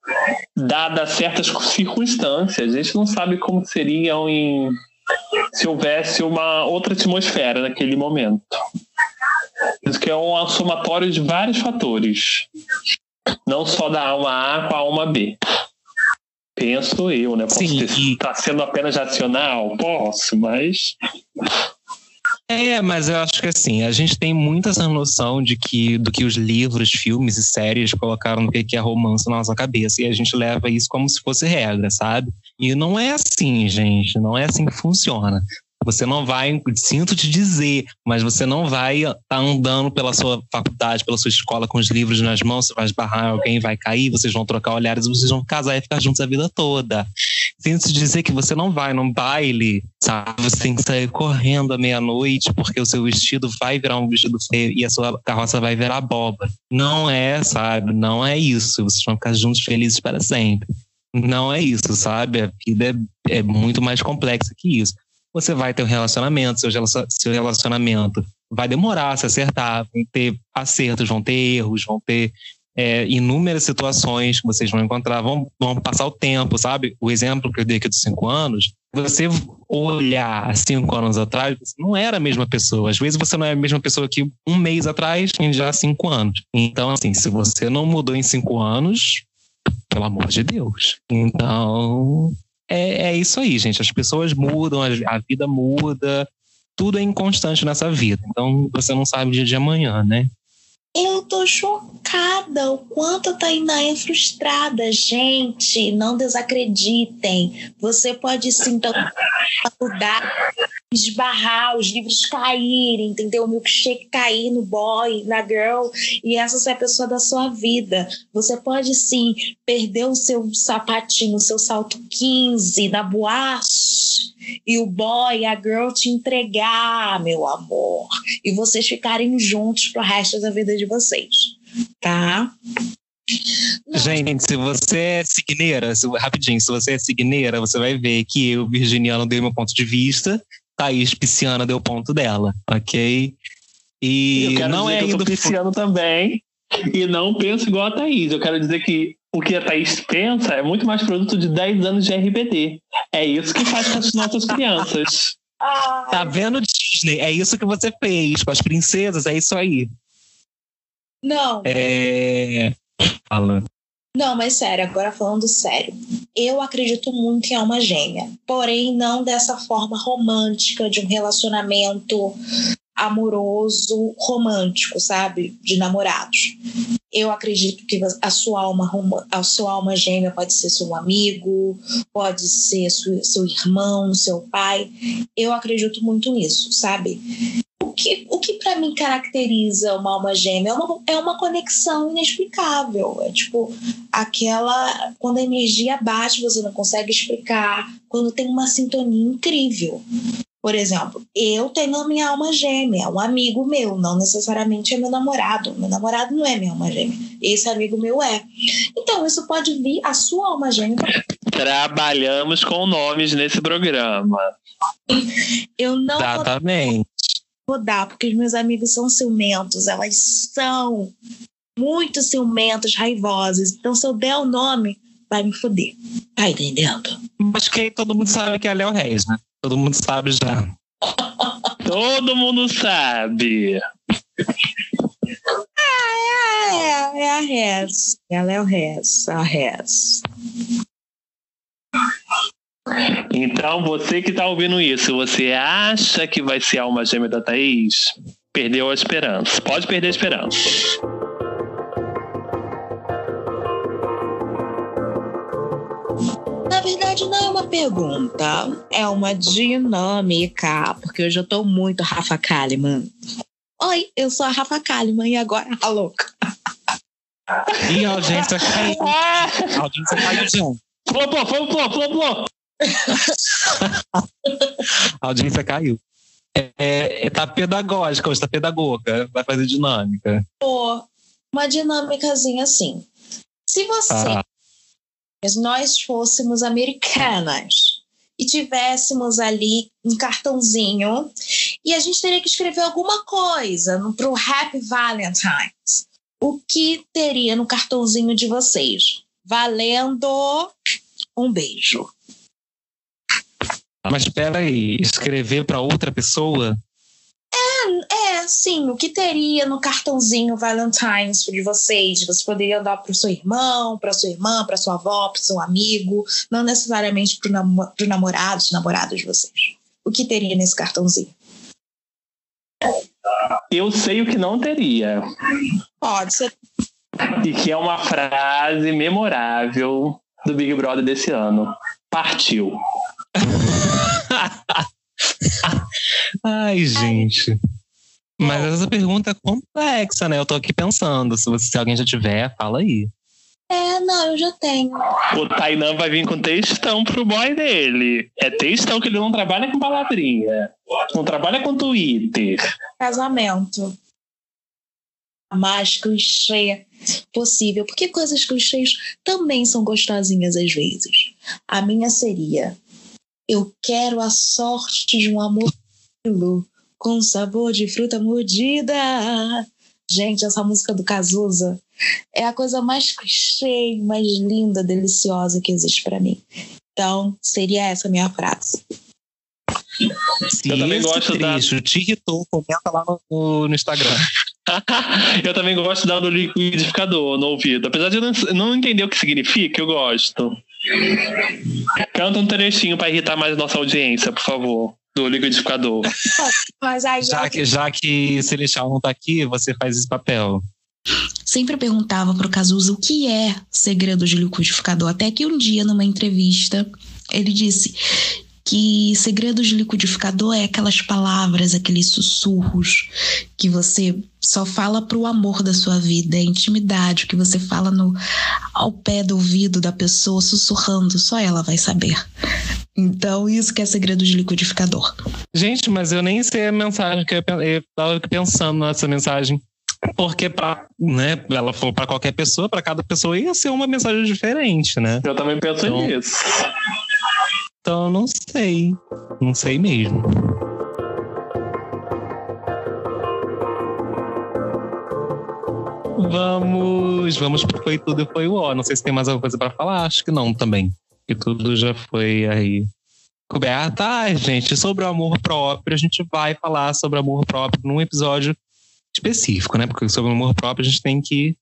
dada certas circunstâncias. A gente não sabe como seriam em se houvesse uma outra atmosfera naquele momento. Isso que é um somatório de vários fatores, não só da alma A com a alma B. Penso eu, né? Posso Sim, ter, e... Tá sendo apenas racional? Posso, mas. É, mas eu acho que assim, a gente tem muita essa noção de que do que os livros, filmes e séries colocaram no que é romance na nossa cabeça. E a gente leva isso como se fosse regra, sabe? E não é assim, gente. Não é assim que funciona. Você não vai, sinto te dizer, mas você não vai estar tá andando pela sua faculdade, pela sua escola com os livros nas mãos, você vai esbarrar alguém, vai cair, vocês vão trocar olhares, vocês vão casar e ficar juntos a vida toda. Sinto te dizer que você não vai num baile, sabe? Você tem que sair correndo à meia-noite porque o seu vestido vai virar um vestido feio e a sua carroça vai virar abóbora. Não é, sabe? Não é isso. Vocês vão ficar juntos felizes para sempre. Não é isso, sabe? A vida é, é muito mais complexa que isso você vai ter um relacionamento, seu, relacionamento vai demorar a se acertar, vão ter acertos, vão ter erros, vão ter é, inúmeras situações que vocês vão encontrar, vão, vão passar o tempo, sabe? O exemplo que eu dei aqui dos cinco anos, você olhar cinco anos atrás, você não era a mesma pessoa. Às vezes você não é a mesma pessoa que um mês atrás, em já cinco anos. Então, assim, se você não mudou em cinco anos, pelo amor de Deus. Então, é, é isso aí, gente. As pessoas mudam, a, vida muda, tudo é inconstante nessa vida. Então você não sabe o dia de amanhã, né? Eu tô chocada o quanto a Tainá é frustrada. Gente, não desacreditem. Você pode sim mudar esbarrar, os livros caírem, entendeu? O milkshake cair no boy, na girl, e essa ser a pessoa da sua vida. Você pode sim perder o seu sapatinho, o seu salto 15 na boate, e o boy, a girl te entregar, meu amor, e vocês ficarem juntos pro resto da vida de vocês, tá? Não. Gente, se você é signeira, se, rapidinho, se você é signeira, você vai ver que eu, virginiano, dei meu ponto de vista, Thaís Pisciana deu ponto dela, ok? E eu quero não dizer é que eu pisciano também, e não penso igual a Thaís. Eu quero dizer que o que a Thaís pensa é muito mais produto de 10 anos de RBD. É isso que faz com as nossas crianças. Tá vendo, Disney? É isso que você fez com as princesas, é isso aí. Não. É. Fala. Não, mas sério, agora falando sério. Eu acredito muito em alma gêmea, porém não dessa forma romântica de um relacionamento amoroso, romântico, sabe? De namorados. Eu acredito que a sua alma, a sua alma gêmea pode ser seu amigo, pode ser seu, seu irmão, seu pai. Eu acredito muito nisso, sabe? O que, o que para mim caracteriza uma alma gêmea é uma, é uma conexão inexplicável. É tipo aquela. Quando a energia bate, você não consegue explicar. Quando tem uma sintonia incrível. Por exemplo, eu tenho a minha alma gêmea, um amigo meu, não necessariamente é meu namorado. Meu namorado não é minha alma gêmea. Esse amigo meu é. Então, isso pode vir a sua alma gêmea. Trabalhamos com nomes nesse programa. Eu não. Exatamente vou dar, porque os meus amigos são ciumentos, elas são muito ciumentas, raivosas. Então, se eu der o nome, vai me foder. Tá entendendo? Mas que todo mundo sabe que é a Léo Reis, né? Todo mundo sabe já. todo mundo sabe. Ah, é, é, é a Rez. É a Léo Rez. A Rez. Então, você que está ouvindo isso, você acha que vai ser a alma gêmea da Thaís? Perdeu a esperança. Pode perder a esperança. Verdade, não é uma pergunta, é uma dinâmica, porque hoje eu estou muito Rafa Kalimann. Oi, eu sou a Rafa Kalimann e agora a louca. E a audiência caiu. A audiência caiu, João. Flopou, flopou, flopou. a audiência caiu. É, é, tá pedagógica, hoje tá pedagoga, vai fazer dinâmica. Pô, uma dinâmicazinha assim. Se você, ah. Nós fôssemos americanas e tivéssemos ali um cartãozinho e a gente teria que escrever alguma coisa pro Happy Valentine's. O que teria no cartãozinho de vocês? Valendo um beijo. Mas espera aí, escrever para outra pessoa? É, é, sim. O que teria no cartãozinho Valentine's de vocês? Você poderia dar para o seu irmão, para sua irmã, para sua avó, para seu amigo, não necessariamente para o namorado, namorado de vocês. O que teria nesse cartãozinho? Eu sei o que não teria. Pode ser. E que é uma frase memorável do Big Brother desse ano. Partiu. Ai, gente. Mas essa pergunta é complexa, né? Eu tô aqui pensando. Se, você, se alguém já tiver, fala aí. É, não, eu já tenho. O Tainan vai vir com textão pro boy dele. É textão que ele não trabalha com palavrinha. Não trabalha com Twitter. Casamento. A mais clichê possível. Porque coisas clichês também são gostosinhas às vezes. A minha seria eu quero a sorte de um amor com sabor de fruta mordida. Gente, essa música do Cazuza é a coisa mais clichê, mais linda, deliciosa que existe para mim. Então, seria essa a minha frase. Se eu também gosto da... te irritou, comenta lá no, no Instagram. eu também gosto da do liquidificador no ouvido. Apesar de eu não, não entender o que significa, eu gosto. Canta um trechinho para irritar mais a nossa audiência, por favor, do liquidificador. Mas aí já, que, já que Celestial não tá aqui, você faz esse papel. Sempre perguntava pro Cazuza o que é segredo de liquidificador, até que um dia, numa entrevista, ele disse que segredos de liquidificador é aquelas palavras, aqueles sussurros que você só fala para o amor da sua vida, é intimidade, que você fala no ao pé do ouvido da pessoa sussurrando, só ela vai saber. Então, isso que é segredo de liquidificador. Gente, mas eu nem sei a mensagem que eu estava pensando nessa mensagem. Porque pra, né, ela falou para qualquer pessoa, para cada pessoa ia ser uma mensagem diferente, né? Eu também penso então, nisso. Então, não sei. Não sei mesmo. Vamos, vamos Foi Tudo e Foi o Ó. Não sei se tem mais alguma coisa para falar, acho que não também. Que tudo já foi aí coberto. Ah, gente, sobre o amor próprio, a gente vai falar sobre amor próprio num episódio específico, né? Porque sobre o amor próprio a gente tem que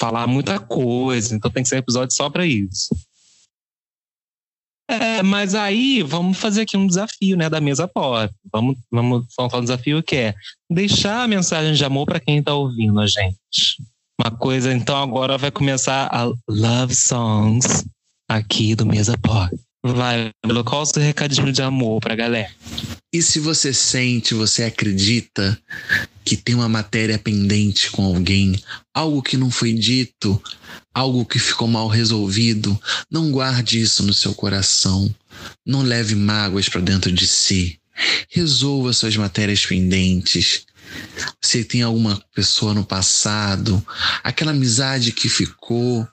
falar muita coisa, então tem que ser um episódio só para isso. É, mas aí vamos fazer aqui um desafio, né, da mesa pop. Vamos, vamos, falar um desafio que é deixar a mensagem de amor para quem está ouvindo a gente. Uma coisa, então agora vai começar a Love Songs aqui do Mesa Pop. Vai, qual o seu recadinho de amor pra galera? E se você sente, você acredita que tem uma matéria pendente com alguém, algo que não foi dito, algo que ficou mal resolvido, não guarde isso no seu coração. Não leve mágoas para dentro de si. Resolva suas matérias pendentes. Se tem alguma pessoa no passado, aquela amizade que ficou,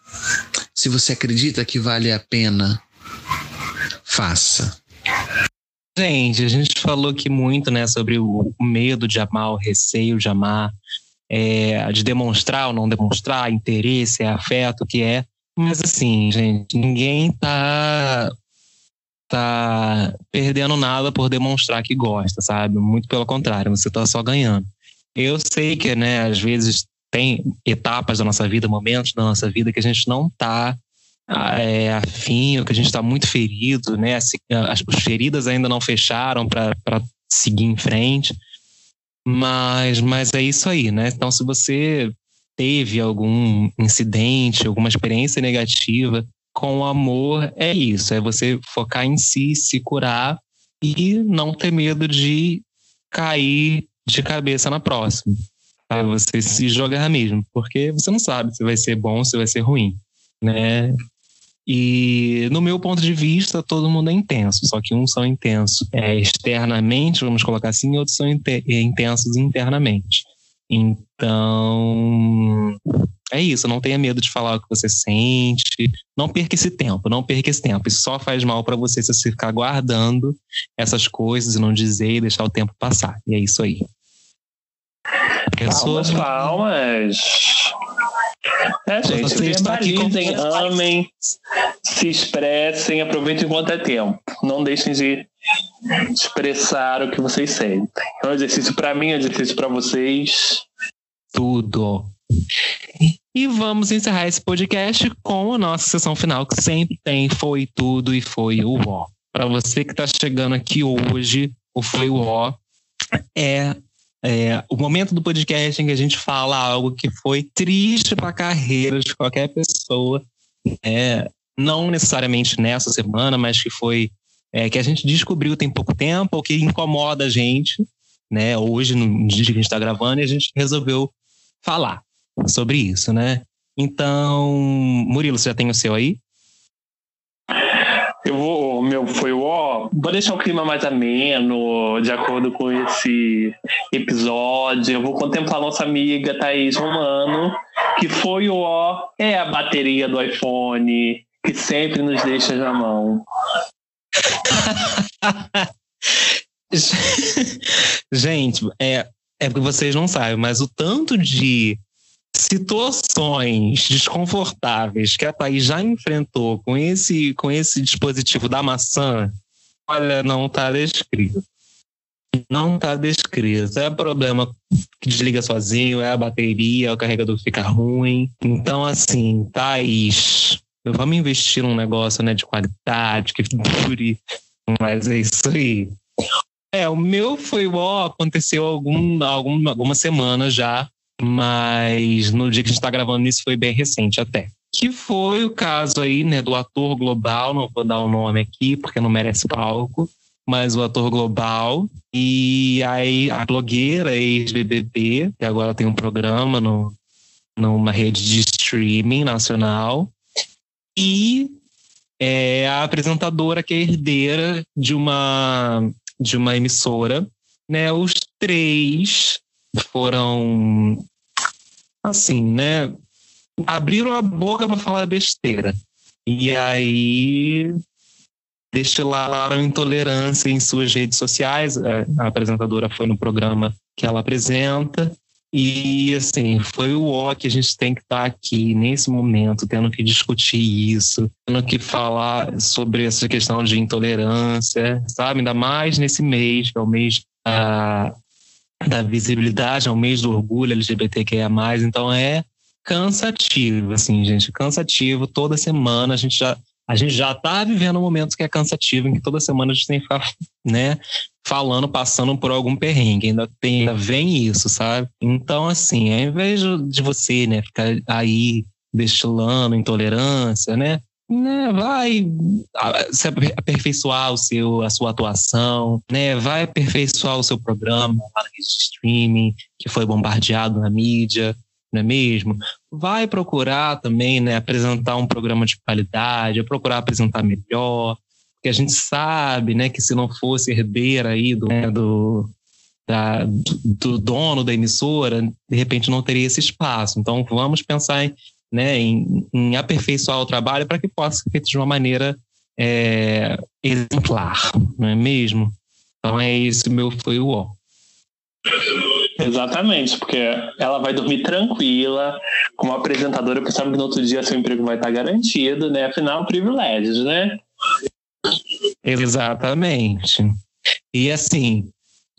se você acredita que vale a pena, faça. Gente, a gente falou aqui muito, né, sobre o medo de amar, o receio de amar, é, de demonstrar ou não demonstrar, interesse, afeto, que é. Mas assim, gente, ninguém tá tá perdendo nada por demonstrar que gosta, sabe? Muito pelo contrário, você tá só ganhando. Eu sei que, né, às vezes tem etapas da nossa vida, momentos da nossa vida que a gente não tá é, afim, que a gente está muito ferido, né? As, as feridas ainda não fecharam para seguir em frente. Mas, mas é isso aí, né? Então, se você teve algum incidente, alguma experiência negativa com o amor, é isso. É você focar em si, se curar e não ter medo de cair de cabeça na próxima. Pra você se jogar mesmo, porque você não sabe se vai ser bom, se vai ser ruim, né? E no meu ponto de vista, todo mundo é intenso, só que uns são intensos é, externamente, vamos colocar assim, e outros são intensos internamente. Então, é isso, não tenha medo de falar o que você sente, não perca esse tempo, não perca esse tempo. Isso só faz mal para você se você ficar guardando essas coisas e não dizer e deixar o tempo passar. E é isso aí. Palmas, palmas. É, gente, verbalizem, amem, se expressem, aproveitem enquanto é tempo. Não deixem de expressar o que vocês sentem. É um exercício para mim, é um exercício para vocês. Tudo. E vamos encerrar esse podcast com a nossa sessão final, que sempre tem Foi Tudo e Foi o Ó. Para você que está chegando aqui hoje, o Foi o Ó é é, o momento do podcast em que a gente fala algo que foi triste para a carreira de qualquer pessoa, é, não necessariamente nessa semana, mas que foi é, que a gente descobriu tem pouco tempo ou que incomoda a gente, né? Hoje, no dia que a gente está gravando, e a gente resolveu falar sobre isso, né? Então, Murilo, você já tem o seu aí? Eu vou, meu, foi o ó, vou deixar o clima mais ameno, de acordo com esse episódio. Eu vou contemplar nossa amiga Thaís Romano, que foi o ó, é a bateria do iPhone, que sempre nos deixa na mão. Gente, é, é porque vocês não sabem, mas o tanto de situações desconfortáveis que a Thaís já enfrentou com esse, com esse dispositivo da maçã, olha, não está descrito. Não está descrito. É problema que desliga sozinho, é a bateria, o carregador fica ruim. Então, assim, Thaís, vamos investir num negócio né, de qualidade, que dure. Mas é isso aí. É, o meu foi ó, aconteceu algum, algum, algumas semanas já mas no dia que a gente está gravando isso foi bem recente até. que foi o caso aí, né, do ator global, não vou dar o nome aqui porque não merece palco, mas o ator global e aí a blogueira ex-BBB, que agora tem um programa no, numa rede de streaming nacional, e é a apresentadora que é herdeira de uma de uma emissora, né? Os três foram assim, né? Abriram a boca para falar besteira. E aí destilaram intolerância em suas redes sociais. A apresentadora foi no programa que ela apresenta. E, assim, foi o ó que a gente tem que estar tá aqui nesse momento, tendo que discutir isso, tendo que falar sobre essa questão de intolerância, sabe? Ainda mais nesse mês, que é o mês ah, da visibilidade, é o mês do orgulho LGBTQIA. Então, é cansativo, assim, gente, cansativo. Toda semana a gente já a gente já está vivendo momentos que é cansativo, em que toda semana a gente tem que ficar, né, falando, passando por algum perrengue, ainda tem, ainda vem isso, sabe? Então, assim, ao invés de você, né, ficar aí destilando intolerância, né, né, vai se aperfeiçoar o seu, a sua atuação, né, vai aperfeiçoar o seu programa lá de streaming que foi bombardeado na mídia, não é mesmo? Vai procurar também né, apresentar um programa de qualidade, procurar apresentar melhor, porque a gente sabe né, que se não fosse herdeira aí do, né, do, da, do dono da emissora, de repente não teria esse espaço. Então vamos pensar em, né, em, em aperfeiçoar o trabalho para que possa ser feito de uma maneira é, exemplar, não é mesmo? Então é esse meu foi o ó. Exatamente, porque ela vai dormir tranquila, como apresentadora, porque sabe que no outro dia seu emprego vai estar garantido, né? Afinal, privilégios, né? Exatamente. E assim,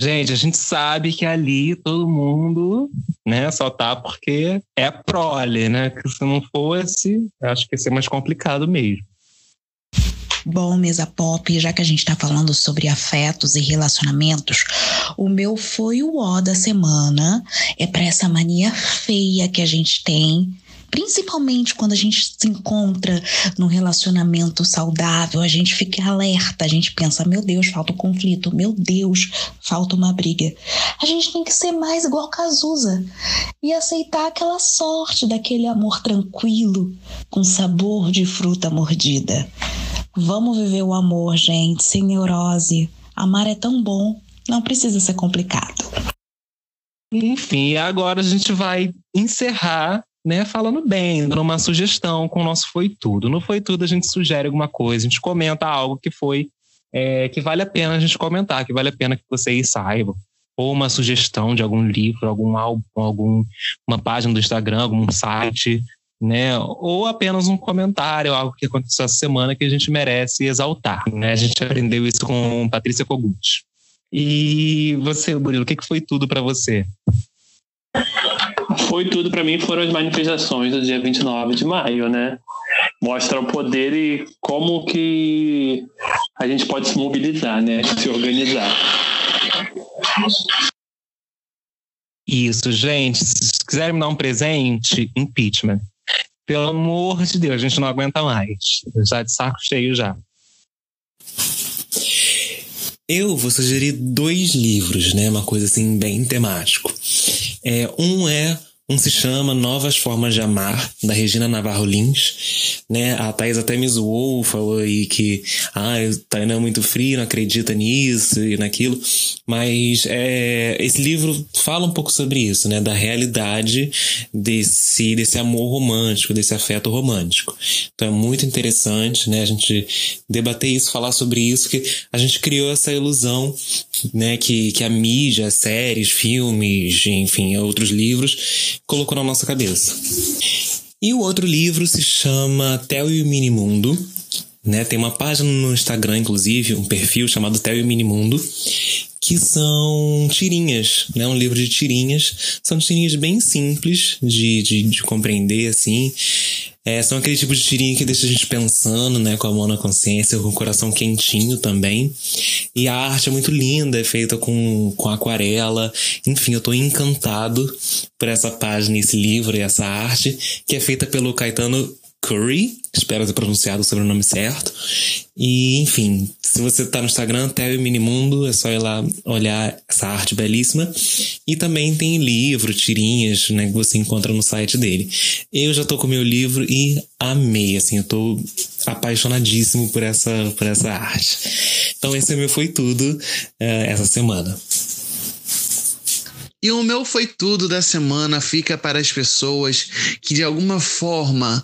gente, a gente sabe que ali todo mundo, né, só tá porque é prole, né? Que se não fosse, acho que ia ser mais complicado mesmo. Bom, mesa pop, já que a gente está falando sobre afetos e relacionamentos, o meu foi o ó da semana. É para essa mania feia que a gente tem principalmente quando a gente se encontra num relacionamento saudável, a gente fica alerta, a gente pensa, meu Deus, falta um conflito, meu Deus, falta uma briga. A gente tem que ser mais igual Cazuza e aceitar aquela sorte daquele amor tranquilo, com sabor de fruta mordida. Vamos viver o amor, gente, sem neurose. Amar é tão bom, não precisa ser complicado. Enfim, agora a gente vai encerrar, né, falando bem, dando uma sugestão com o nosso Foi Tudo. No Foi Tudo a gente sugere alguma coisa, a gente comenta algo que foi, é, que vale a pena a gente comentar, que vale a pena que vocês saibam. Ou uma sugestão de algum livro, algum álbum, algum, uma página do Instagram, algum site, né? Ou apenas um comentário, algo que aconteceu essa semana que a gente merece exaltar. Né? A gente aprendeu isso com Patrícia Kogut. E você, Murilo, o que foi tudo para você? Foi tudo para mim foram as manifestações do dia 29 de maio, né? Mostra o poder e como que a gente pode se mobilizar, né? Se organizar. Isso, gente. Se quiserem me dar um presente, impeachment. Pelo amor de Deus, a gente não aguenta mais. Já de saco cheio já. Eu vou sugerir dois livros, né? Uma coisa assim bem temático. É, um é um se chama Novas Formas de Amar, da Regina Navarro Lins. Né? A Thais até me zoou, falou aí que ah, Tainá é muito frio, não acredita nisso e naquilo. Mas é, esse livro fala um pouco sobre isso, né? Da realidade desse, desse amor romântico, desse afeto romântico. Então é muito interessante, né? A gente debater isso, falar sobre isso, que a gente criou essa ilusão, né? Que, que a mídia, séries, filmes, enfim, outros livros colocou na nossa cabeça. E o outro livro se chama Theo e o Minimundo. Né? Tem uma página no Instagram, inclusive, um perfil chamado Theo e o Minimundo, que são tirinhas, né? Um livro de tirinhas. São tirinhas bem simples de, de, de compreender, assim. É, são aquele tipo de tirinha que deixa a gente pensando, né? Com a mão na consciência, com o coração quentinho também. E a arte é muito linda, é feita com, com aquarela. Enfim, eu tô encantado por essa página, esse livro e essa arte, que é feita pelo Caetano Curry. Espero ter pronunciado o sobrenome certo. E, enfim, se você tá no Instagram, Theo Minimundo, é só ir lá olhar essa arte belíssima. E também tem livro, tirinhas, né, que você encontra no site dele. Eu já tô com meu livro e amei, assim, eu tô apaixonadíssimo por essa, por essa arte. Então esse meu foi tudo uh, essa semana. E o meu foi tudo da semana fica para as pessoas que de alguma forma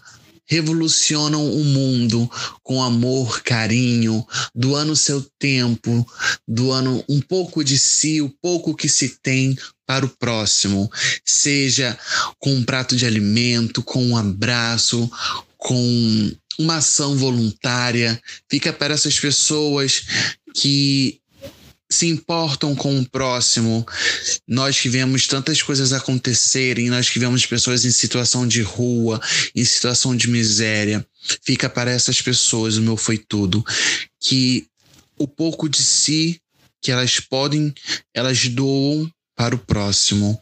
revolucionam o mundo com amor, carinho, doando seu tempo, doando um pouco de si, o pouco que se tem para o próximo, seja com um prato de alimento, com um abraço, com uma ação voluntária. Fica para essas pessoas que se importam com o próximo. Nós que vemos tantas coisas acontecerem, nós que vemos pessoas em situação de rua, em situação de miséria. Fica para essas pessoas, o meu foi tudo, que o pouco de si que elas podem, elas doam para o próximo.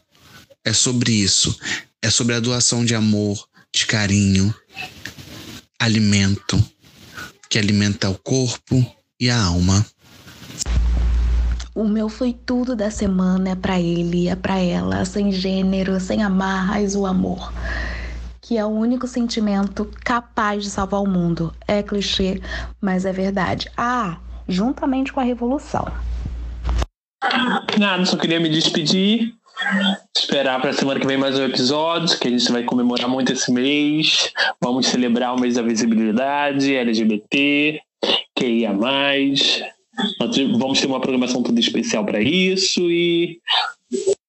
É sobre isso. É sobre a doação de amor, de carinho, alimento, que alimenta o corpo e a alma. O meu foi tudo da semana, é para ele, é para ela, sem gênero, sem amarras, o amor. Que é o único sentimento capaz de salvar o mundo. É clichê, mas é verdade. Ah, juntamente com a revolução. Nada, só queria me despedir. Esperar para a semana que vem mais um episódio, que a gente vai comemorar muito esse mês. Vamos celebrar o mês da visibilidade, LGBT, QIA vamos ter uma programação toda especial para isso e,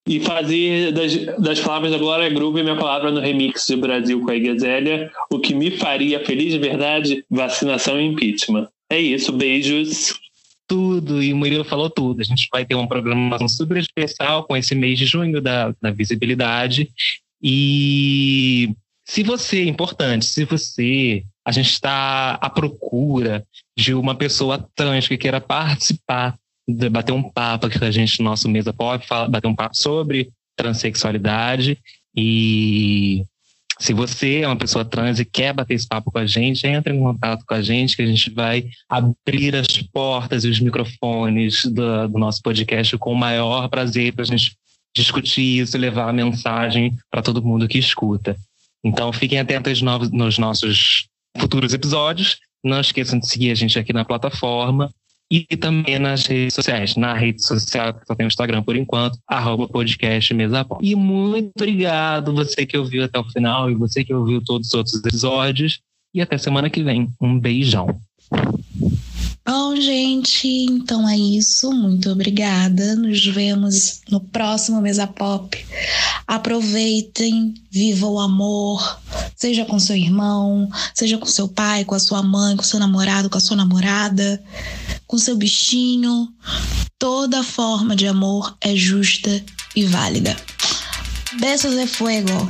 e fazer das, das palavras da Glória Groove minha palavra no remix do Brasil com a Igazélia, o que me faria feliz de verdade, vacinação e impeachment. É isso, beijos. Tudo, e o Murilo falou tudo. A gente vai ter uma programação super especial com esse mês de junho da, da visibilidade. E se você, importante, se você a gente está à procura de uma pessoa trans que queira participar, bater um papo aqui com a gente no nosso Mesa Pop, bater um papo sobre transexualidade. E se você é uma pessoa trans e quer bater esse papo com a gente, entre em contato com a gente, que a gente vai abrir as portas e os microfones do, do nosso podcast com o maior prazer para a gente discutir isso e levar a mensagem para todo mundo que escuta. Então, fiquem atentos nos nossos futuros episódios. Não esqueçam de seguir a gente aqui na plataforma e também nas redes sociais. Na rede social, só tem o Instagram por enquanto, arroba podcast. E muito obrigado você que ouviu até o final e você que ouviu todos os outros episódios. E até semana que vem. Um beijão. Bom, gente, então é isso. Muito obrigada. Nos vemos no próximo Mesa Pop. Aproveitem, viva o amor, seja com seu irmão, seja com seu pai, com a sua mãe, com seu namorado, com a sua namorada, com seu bichinho. Toda forma de amor é justa e válida. Besos de fuego.